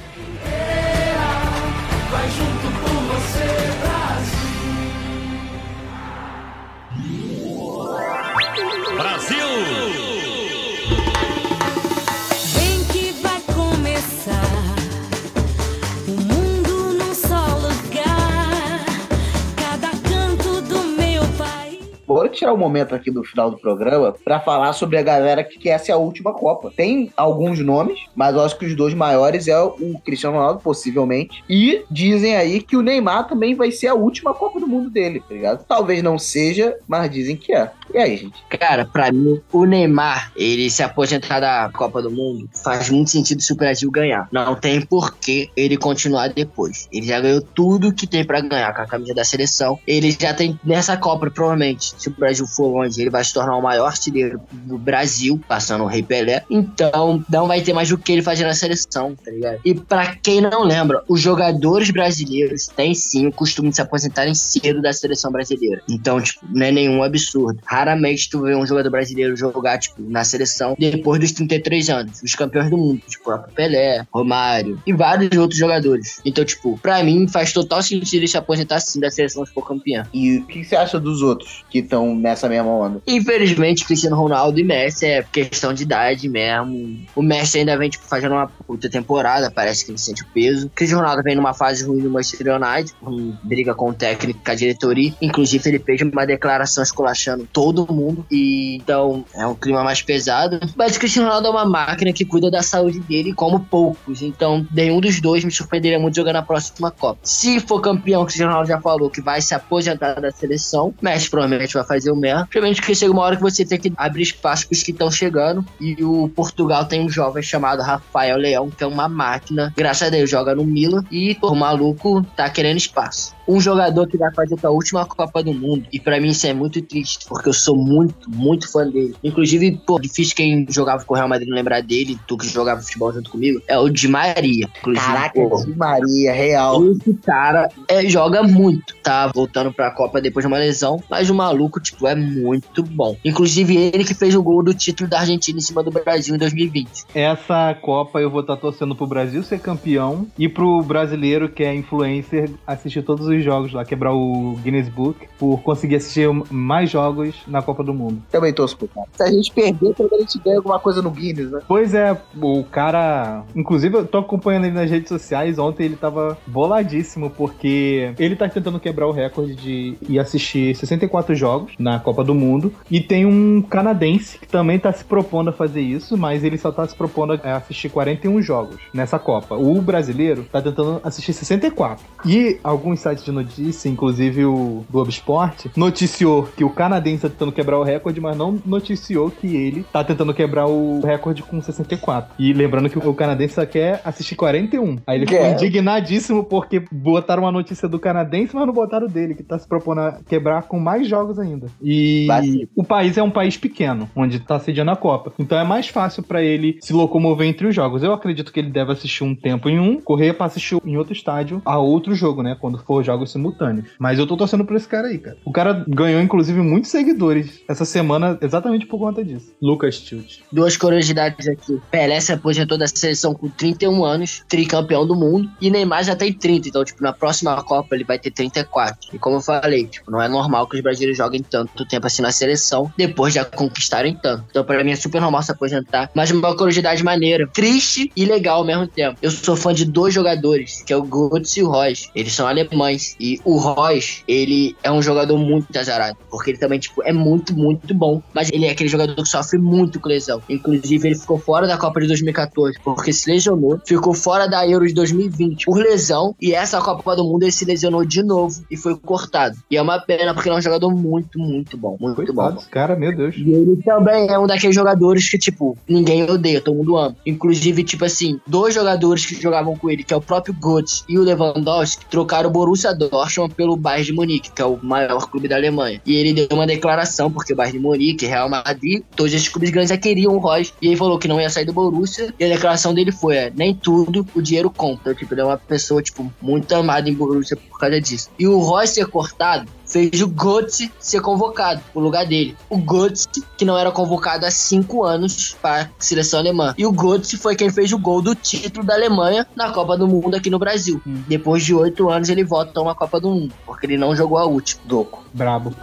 Bora tirar um momento aqui do final do programa pra falar sobre a galera que quer ser a última Copa. Tem alguns nomes, mas eu acho que os dois maiores é o Cristiano Ronaldo, possivelmente. E dizem aí que o Neymar também vai ser a última Copa do Mundo dele, tá ligado? Talvez não seja, mas dizem que é. E aí, gente? Cara, pra mim, o Neymar, ele se aposentar da Copa do Mundo, faz muito sentido se o Brasil ganhar. Não tem por que ele continuar depois. Ele já ganhou tudo que tem pra ganhar com a camisa da seleção. Ele já tem nessa Copa, provavelmente, se o Brasil for longe, ele vai se tornar o maior artilheiro do Brasil, passando o Rei Pelé. Então, não vai ter mais o que ele fazer na seleção, tá ligado? E pra quem não lembra, os jogadores brasileiros têm sim o costume de se aposentarem cedo da seleção brasileira. Então, tipo, não é nenhum absurdo. raramente tu vê um jogador brasileiro jogar, tipo, na seleção depois dos 33 anos. Os campeões do mundo, tipo, o próprio Pelé, Romário e vários outros jogadores. Então, tipo, pra mim faz total sentido ele se aposentar sim da seleção se for campeão. E o que você acha dos outros que estão nessa mesma onda? Infelizmente, Cristiano Ronaldo e Messi é questão de idade mesmo. O Messi ainda vem, tipo, fazendo uma puta temporada, parece que ele sente o peso. Cristiano Ronaldo vem numa fase ruim no Manchester United, com briga com o técnico, com a diretoria. Inclusive, ele fez uma declaração esculachando todo mundo. E então é um clima mais pesado. Mas o Cristiano Ronaldo é uma máquina que cuida da saúde dele como poucos. Então, nenhum dos dois me surpreenderia muito jogar na próxima Copa. Se for campeão, o Cristiano Ronaldo já falou que vai se aposentar da seleção. Messi provavelmente vai fazer o mesmo. Provavelmente que chega uma hora que você tem que abrir espaço pros que estão chegando. E o Portugal tem um jovem chamado Rafael Leão, que é uma máquina. Graças a Deus, joga no Milan. E pô, o maluco tá querendo espaço. Um jogador que vai fazer a última Copa do Mundo. E pra mim isso é muito triste, porque eu sou muito, muito fã dele. Inclusive, pô, difícil quem jogava com o Real Madrid lembrar dele, tu que jogava futebol junto comigo, é o Di Maria. Inclusive, Caraca, pô, Di Maria, real. esse cara é, joga muito, tá voltando pra Copa depois de uma lesão, mas o maluco, tipo, é muito bom. Inclusive, ele que fez o gol do título da Argentina em cima do Brasil em 2020. Essa Copa eu vou estar torcendo pro Brasil ser campeão e pro brasileiro que é influencer assistir todos os jogos lá, quebrar o Guinness Book por conseguir assistir mais jogos na Copa do Mundo. Também torço pro cara. Se a gente perder, pelo menos a gente ganha alguma coisa no Guinness, né? Pois é, o cara. Inclusive, eu tô acompanhando ele nas redes sociais. Ontem ele tava boladíssimo, porque ele tá tentando quebrar o recorde de ir assistir 64 jogos na Copa do Mundo. E tem um canadense que também tá se propondo a fazer isso, mas ele só tá se propondo a assistir 41 jogos nessa Copa. O brasileiro tá tentando assistir 64. E alguns sites de notícia, inclusive o Globo Esporte, noticiou que o canadense tá tentando quebrar o recorde, mas não noticiou que ele tá tentando quebrar o recorde com 64. E lembrando que o canadense só quer assistir 41. Aí ele ficou É. indignadíssimo porque botaram uma notícia do canadense, mas não botaram dele, que tá se propondo a quebrar com mais jogos ainda. E o país é um país pequeno, onde tá sediando a Copa. Então é mais fácil pra ele se locomover entre os jogos. Eu acredito que ele deve assistir um tempo em um, correr pra assistir em outro estádio a outro jogo, né? Quando for jogos simultâneos. Mas eu tô torcendo por esse cara aí, cara. O cara ganhou, inclusive, muitos seguidores essa semana exatamente por conta disso. Lucas Tilt. Duas curiosidades aqui. Pelé se aposentou da seleção com 31 anos, tricampeão do mundo, e Neymar já tem 30, então, tipo, na próxima Copa ele vai ter 34. E como eu falei, tipo, não é normal que os brasileiros joguem tanto tempo assim na seleção, depois já conquistarem tanto. Então, pra mim é super normal se aposentar. Mas uma curiosidade maneira, triste e legal ao mesmo tempo. Eu sou fã de dois jogadores, que é o Götze e o Royce. Eles são alemães. E o Royce, ele é um jogador muito azarado, porque ele também, tipo, é muito, muito bom, mas ele é aquele jogador que sofre muito com lesão. Inclusive, ele ficou fora da Copa de 2014 porque se lesionou, ficou fora da Euro de 2020 por lesão, e essa Copa do Mundo ele se lesionou de novo e foi cortado. E é uma pena, porque ele é um jogador muito, muito bom. Muito Coitado bom. desse cara, meu Deus. E ele também é um daqueles jogadores que, tipo, ninguém odeia, todo mundo ama. Inclusive, tipo assim, dois jogadores que jogavam com ele, que é o próprio Götze e o Lewandowski, trocaram o Borussia Dortmund pelo Bayern de Munique, que é o maior clube da Alemanha. E ele deu uma declaração, porque o Bayern de Munique, Real Madrid, todos esses clubes grandes já queriam o Royce. E ele falou que não ia sair do Borussia. E a declaração dele foi, é, nem tudo o dinheiro compra. Então, tipo, ele é uma pessoa, tipo, muito amada em Borussia por causa disso. E o Royce ser cortado, fez o Götze ser convocado no lugar dele. O Götze, que não era convocado há cinco anos para a seleção alemã. E o Götze foi quem fez o gol do título da Alemanha na Copa do Mundo aqui no Brasil. Depois de oito anos, ele volta a uma Copa do Mundo, porque ele não jogou a última. Doco. Brabo.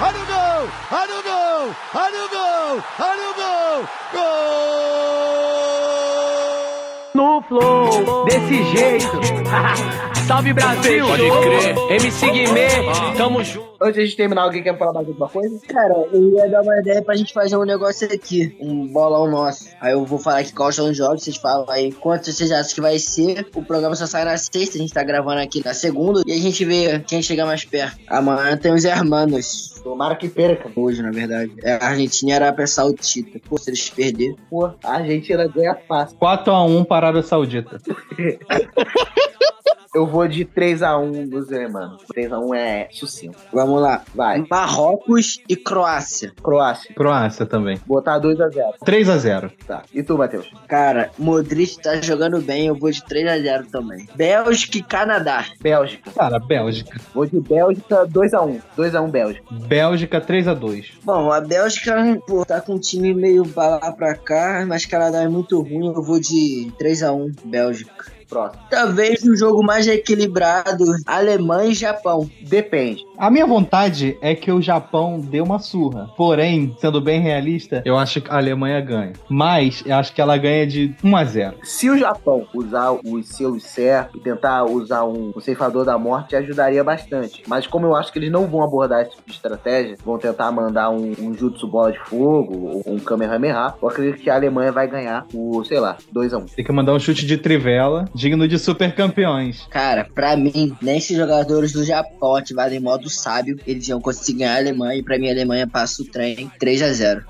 Olha o gol! Olha o gol! Olha o gol! Olha o gol! Gol! No flow, desse jeito. Salve Brasil! Pode crer. MC Guimê, tamo junto. Antes de a gente terminar, alguém quer falar mais alguma coisa? Cara, eu ia dar uma ideia pra gente fazer um negócio aqui, um bolão nosso. Aí eu vou falar aqui quais são os jogos, vocês falam aí quantos vocês acham que vai ser. O programa só sai na sexta, a gente tá gravando aqui na segunda, e a gente vê quem chega mais perto. Amanhã tem os hermanos. Tomara que perca. Hoje, na verdade. É, a Argentina e a Arábia Saudita. Pô, se eles perderem. Pô, a Argentina ganha fácil. 4x1 para a Arábia Saudita. Eu vou de 3x1 dos alemães. 3x1 é sucinto. Vamos lá. Vai. Marrocos e Croácia. Croácia. Croácia também. Botar 2x0. 3x0. Tá. E tu, Matheus? Cara, Modric tá jogando bem, eu vou de 3x0 também. Bélgica e Canadá. Bélgica. Cara, Bélgica. Vou de Bélgica 2x1. 2x1 Bélgica. Bélgica 3x2. Bom, a Bélgica, pô, tá com um time meio pra lá pra cá, mas Canadá é muito ruim, eu vou de 3x1 Bélgica. Próximo. Talvez um jogo mais equilibrado, Alemanha e Japão. Depende. A minha vontade é que o Japão dê uma surra. Porém, sendo bem realista, eu acho que a Alemanha ganha. Mas eu acho que ela ganha de 1 a 0 Se o Japão usar os seus certos e tentar usar um, um ceifador da morte, ajudaria bastante. Mas como eu acho que eles não vão abordar esse tipo de estratégia, vão tentar mandar um, um jutsu bola de fogo ou um Kamehameha, eu acredito que a Alemanha vai ganhar o, sei lá, 2x1. Tem que mandar um chute de trivela, digno de super campeões. Cara, pra mim, nem se jogadores do Japão ativarem modo sábio, eles iam conseguir ganhar a Alemanha. E pra mim, a Alemanha passa o trem 3x0.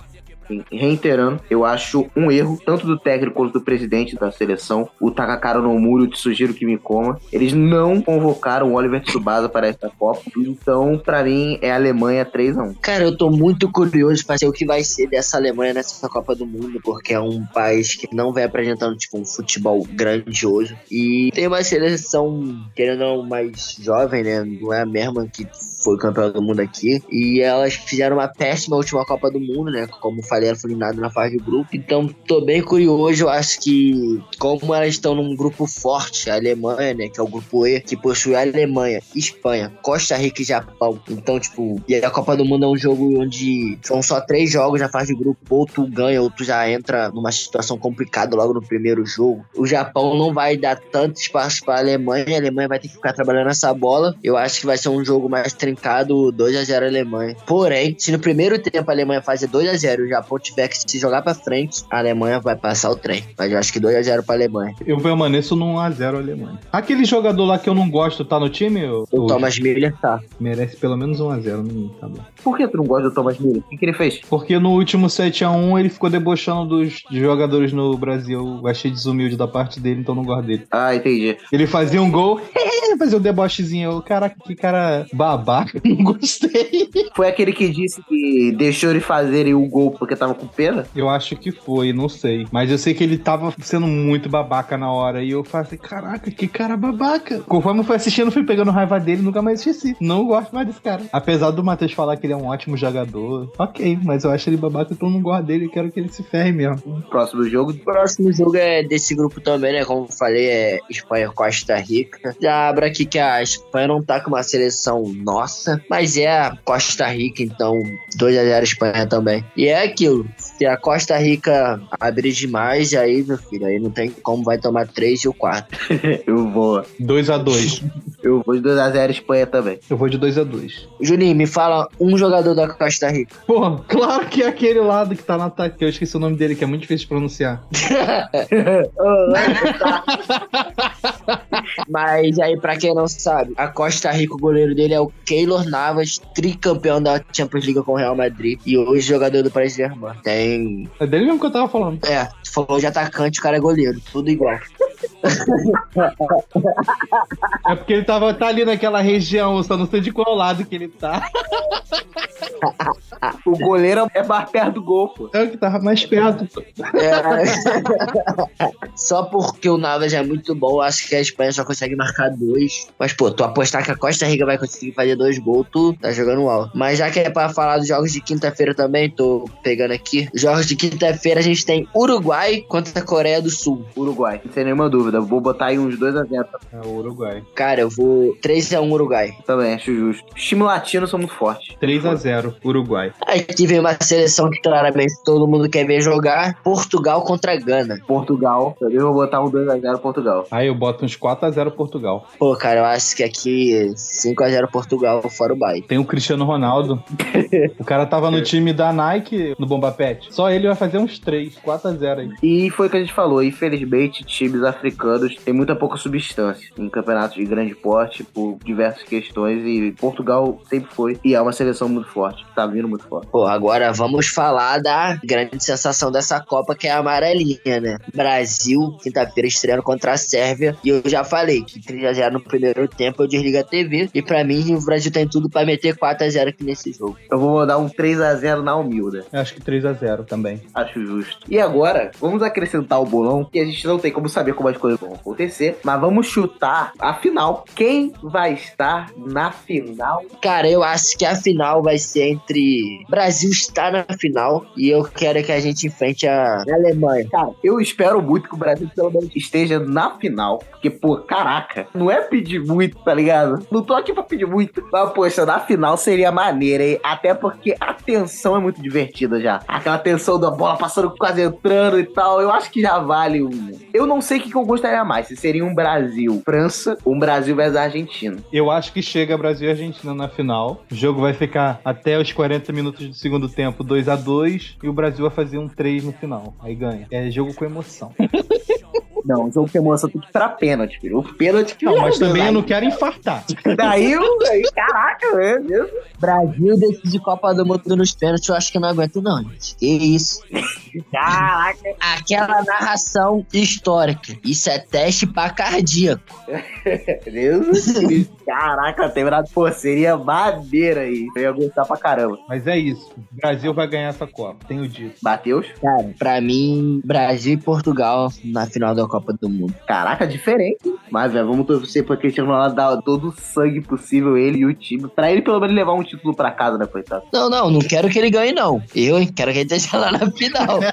Enfim, reiterando, eu acho um erro, tanto do técnico quanto do presidente da seleção, o Takakaro no muro, te sugiro que me coma. Eles não convocaram o Oliver Tsubasa para esta Copa, então, pra mim, é Alemanha 3x1. Cara, eu tô muito curioso pra ver o que vai ser dessa Alemanha nessa Copa do Mundo, porque é um país que não vem apresentando, tipo, um futebol grandioso. E tem uma seleção, querendo ou não, mais jovem, né? Não é a mesma que foi campeã do mundo aqui. E elas fizeram uma péssima última Copa do Mundo, né? Como falei, elas foram eliminadas na fase de grupo. Então, tô bem curioso. Eu acho que, como elas estão num grupo forte, a Alemanha, né? Que é o grupo E, que possui a Alemanha, Espanha, Costa Rica e Japão. Então, tipo, e a Copa do Mundo é um jogo onde são só três jogos na fase de grupo. Ou tu ganha, ou tu já entra numa situação complicada logo no primeiro jogo. O Japão não vai dar tanto espaço pra Alemanha. A Alemanha vai ter que ficar trabalhando essa bola. Eu acho que vai ser um jogo mais trincado 2 a 0 Alemanha. Porém, se no primeiro tempo a Alemanha fazer 2 a 0 e o Japão tiver que se jogar pra frente, a Alemanha vai passar o trem. Mas eu acho que 2 a 0 pra Alemanha. Eu permaneço num 1x0 Alemanha. Aquele jogador lá que eu não gosto tá no time? O Thomas Miller tá. Merece pelo menos 1x0 no mim, tá bom. Por que tu não gosta do Thomas Miller? O que, que ele fez? Porque no último 7x1 ele ficou debochando dos jogadores no Brasil. Eu achei desumilde da parte dele, então não gosto dele. Ah, entendi. Ele fazia um gol, fazia um debochezinho. Eu, caraca, que cara babaca, não gostei. Foi aquele que disse que deixou ele fazerem o gol porque tava com pena? Eu acho que foi, não sei. Mas eu sei que ele tava sendo muito babaca na hora. E eu falei, caraca, que cara babaca. Conforme eu fui assistindo, eu fui pegando raiva dele nunca mais esqueci. Não gosto mais desse cara. Apesar do Matheus falar que ele é um ótimo jogador. Ok, mas eu acho ele babaca, então eu não gosto dele. Eu quero que ele se ferre mesmo. Próximo jogo. Próximo jogo é desse grupo também, né? Como eu falei, é Espanha Costa Rica. Já abro aqui que a Espanha não tá com uma seleção nossa, mas é Costa Rica, então 2 a 0 Espanha também. E é aquilo. Se a Costa Rica abrir demais, aí, meu filho, aí não tem como vai tomar 3 e o 4. eu vou. 2x2. Eu vou de 2x0 Espanha também. Eu vou de 2x2. Juninho, me fala um jogador da Costa Rica. Pô, claro que é aquele lado que tá no ataque, que eu esqueci o nome dele, que é muito difícil de pronunciar. Mas aí, pra quem não sabe, a Costa Rica, o goleiro dele é o Keylor Navas, tricampeão da Champions League com o Real Madrid. E hoje jogador do Paris Saint-Germain. Tem. É dele mesmo que eu tava falando. É, tu falou de atacante, o cara é goleiro. Tudo igual. É porque ele tava, tá ali naquela região, só não sei de qual lado que ele tá. o goleiro é mais perto do gol, pô. É o que tava mais perto. É. só porque o Navas é muito bom, acho que a Espanha só consegue marcar dois. Mas, pô, tu apostar que a Costa Rica vai conseguir fazer dois gols, tu tá jogando alto. Mas já que é pra falar dos jogos de quinta-feira também, tô pegando aqui. Jogos de quinta-feira a gente tem Uruguai contra a Coreia do Sul. Uruguai, sem nenhuma dúvida. Vou botar aí uns 2x0. É o Uruguai. Cara, eu vou 3x1 Uruguai. Também, acho justo. Os times latinos são muito fortes. 3x0 Uruguai. Aqui vem uma seleção que claramente todo mundo quer ver jogar. Portugal contra Gana. Portugal. Eu vou botar um 2x0 Portugal. Aí eu boto uns 4x0 Portugal. Pô, cara, eu acho que aqui 5x0 Portugal fora o Bahia. Tem o Cristiano Ronaldo. o cara tava no time da Nike, no Bomba Pet. Só ele vai fazer uns 3, 4x0 aí. E foi o que a gente falou. Infelizmente, times africanos têm muita pouca substância em campeonatos de grande porte por diversas questões e Portugal sempre foi e é uma seleção muito forte, tá vindo muito forte. Pô, agora vamos falar da grande sensação dessa Copa, que é a amarelinha, né? Brasil, quinta-feira, estreando contra a Sérvia. E eu já falei que 3x0 no primeiro tempo eu desligo a TV. E pra mim, o Brasil tem tudo pra meter 4x0 aqui nesse jogo. Eu vou mandar um 3 a 0 na humilda. Eu Acho que 3x0 também. Acho justo. E agora, vamos acrescentar o bolão, que a gente não tem como saber como as coisas vão acontecer, mas vamos chutar a final. Quem vai estar na final? Cara, eu acho que a final vai ser entre. Brasil está na final e eu quero que a gente enfrente a Alemanha. Cara, eu espero muito que o Brasil pelo menos esteja na final. Porque, pô, caraca, não é pedir muito, tá ligado? Não tô aqui pra pedir muito. Mas, poxa, na final seria maneira, hein? Até porque a tensão é muito divertida já. Aquela tensão da bola passando quase entrando e tal. Eu acho que já vale um. Eu não sei o que que eu gostaria mais. Se seria um Brasil-França ou um Brasil versus Argentina. Eu acho que chega Brasil e Argentina na final. O jogo vai ficar até os 40 minutos do segundo tempo 2 a 2 e o Brasil vai fazer um 3 no final. Aí ganha. É jogo com emoção. Não, o jogo tem que ir pra pênalti, filho. O pênalti que Não, mas também eu não quero infartar. Daí, caraca, meu Deus. Brasil decide Copa do Mundo nos pênaltis, eu acho que eu não aguento, não, gente. Que isso? Caraca. Aquela narração histórica. Isso é teste pra cardíaco. Deus. Caraca, tem verdade, pô, seria madeira aí. Eu ia gostar pra caramba. Mas é isso. O Brasil vai ganhar essa Copa. Tenho dito. Mateus? Cara, pra mim, Brasil e Portugal na final da Copa do Mundo. Caraca, diferente. Mas, velho, vamos torcer pra Cristiano Ronaldo dar todo o sangue possível, ele e o time, pra ele pelo menos levar um título pra casa, né, coitado? Não, não, não quero que ele ganhe, não. Eu, hein, quero que ele esteja lá na final.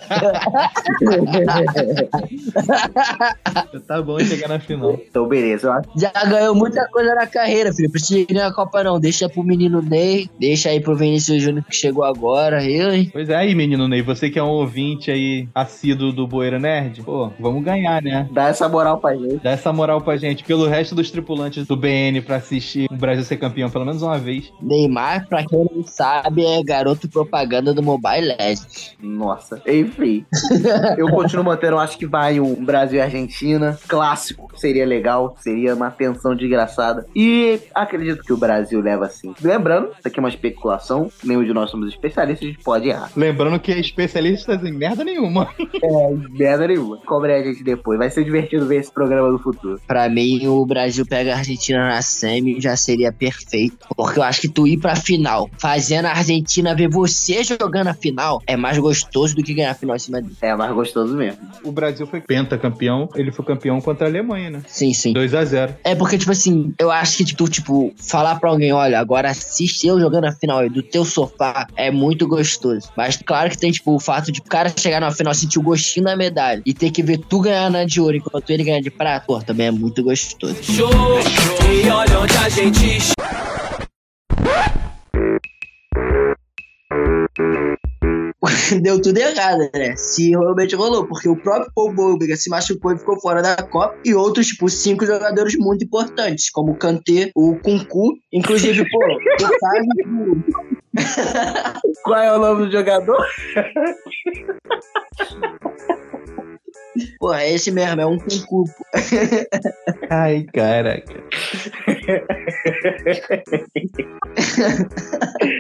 Tá bom chegar na final. Então, beleza, eu acho. Já ganhou muita coisa na carreira, filho. Precisa ganhar a Copa, não. Deixa pro menino Ney, deixa aí pro Vinícius Júnior que chegou agora. Eu, hein? Pois é, aí, menino Ney, você que é um ouvinte aí assíduo do Boeira Nerd, pô, vamos ganhar, né? Dá essa moral pra gente. Dá essa moral pra gente, pelo resto dos tripulantes do BN pra assistir o Brasil ser campeão pelo menos uma vez. Neymar, pra quem não sabe, é garoto propaganda do Mobile Legends. Nossa. Enfim. eu continuo mantendo, acho que vai um Brasil e Argentina. Clássico. Seria legal. Seria uma tensão desgraçada. E acredito que o Brasil leva assim. Lembrando, isso aqui é uma especulação. Nenhum de nós somos especialistas, a gente pode errar. Lembrando que especialistas em merda nenhuma. É, merda nenhuma. Cobre a gente depois. Vai ser divertido ver esse programa no futuro. Pra mim, o Brasil pega a Argentina na semi já seria perfeito. Porque eu acho que tu ir pra final, fazendo a Argentina ver você jogando a final, é mais gostoso do que ganhar a final em cima dele. É mais gostoso mesmo. O Brasil foi pentacampeão, ele foi campeão contra a Alemanha, né? Sim, sim. 2 a 0 É porque, tipo assim, eu acho que tu, tipo, falar pra alguém, olha, agora assiste eu jogando a final aí do teu sofá é muito gostoso. Mas claro que tem, tipo, o fato de o cara chegar na final, sentir o gostinho da medalha e ter que ver tu ganhar na de ouro enquanto ele ganha de prata, pô, também é muito gostoso. Show, e olha onde a gente Deu tudo errado, né? Se realmente rolou, porque o próprio Paul Pogba se machucou e ficou fora da Copa, e outros, tipo, cinco jogadores muito importantes, como o Kanté, o Kunku, inclusive, pô, sabe que Qual é o nome do jogador? Pô, é esse mesmo, é um pô. Ai, caraca.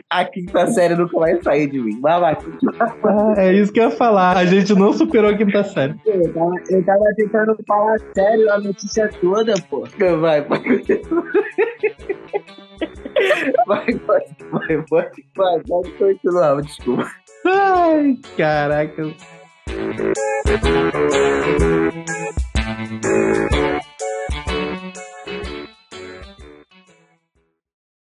A quinta série nunca vai sair de mim. Vai, vai. Ah, é isso que eu ia falar. A gente não superou a quinta série. Eu tava, eu tava tentando falar sério a notícia toda, pô. Vai, vai. Vai, vai, vai, vai, vai, vai, continuar, desculpa. Ai, caraca.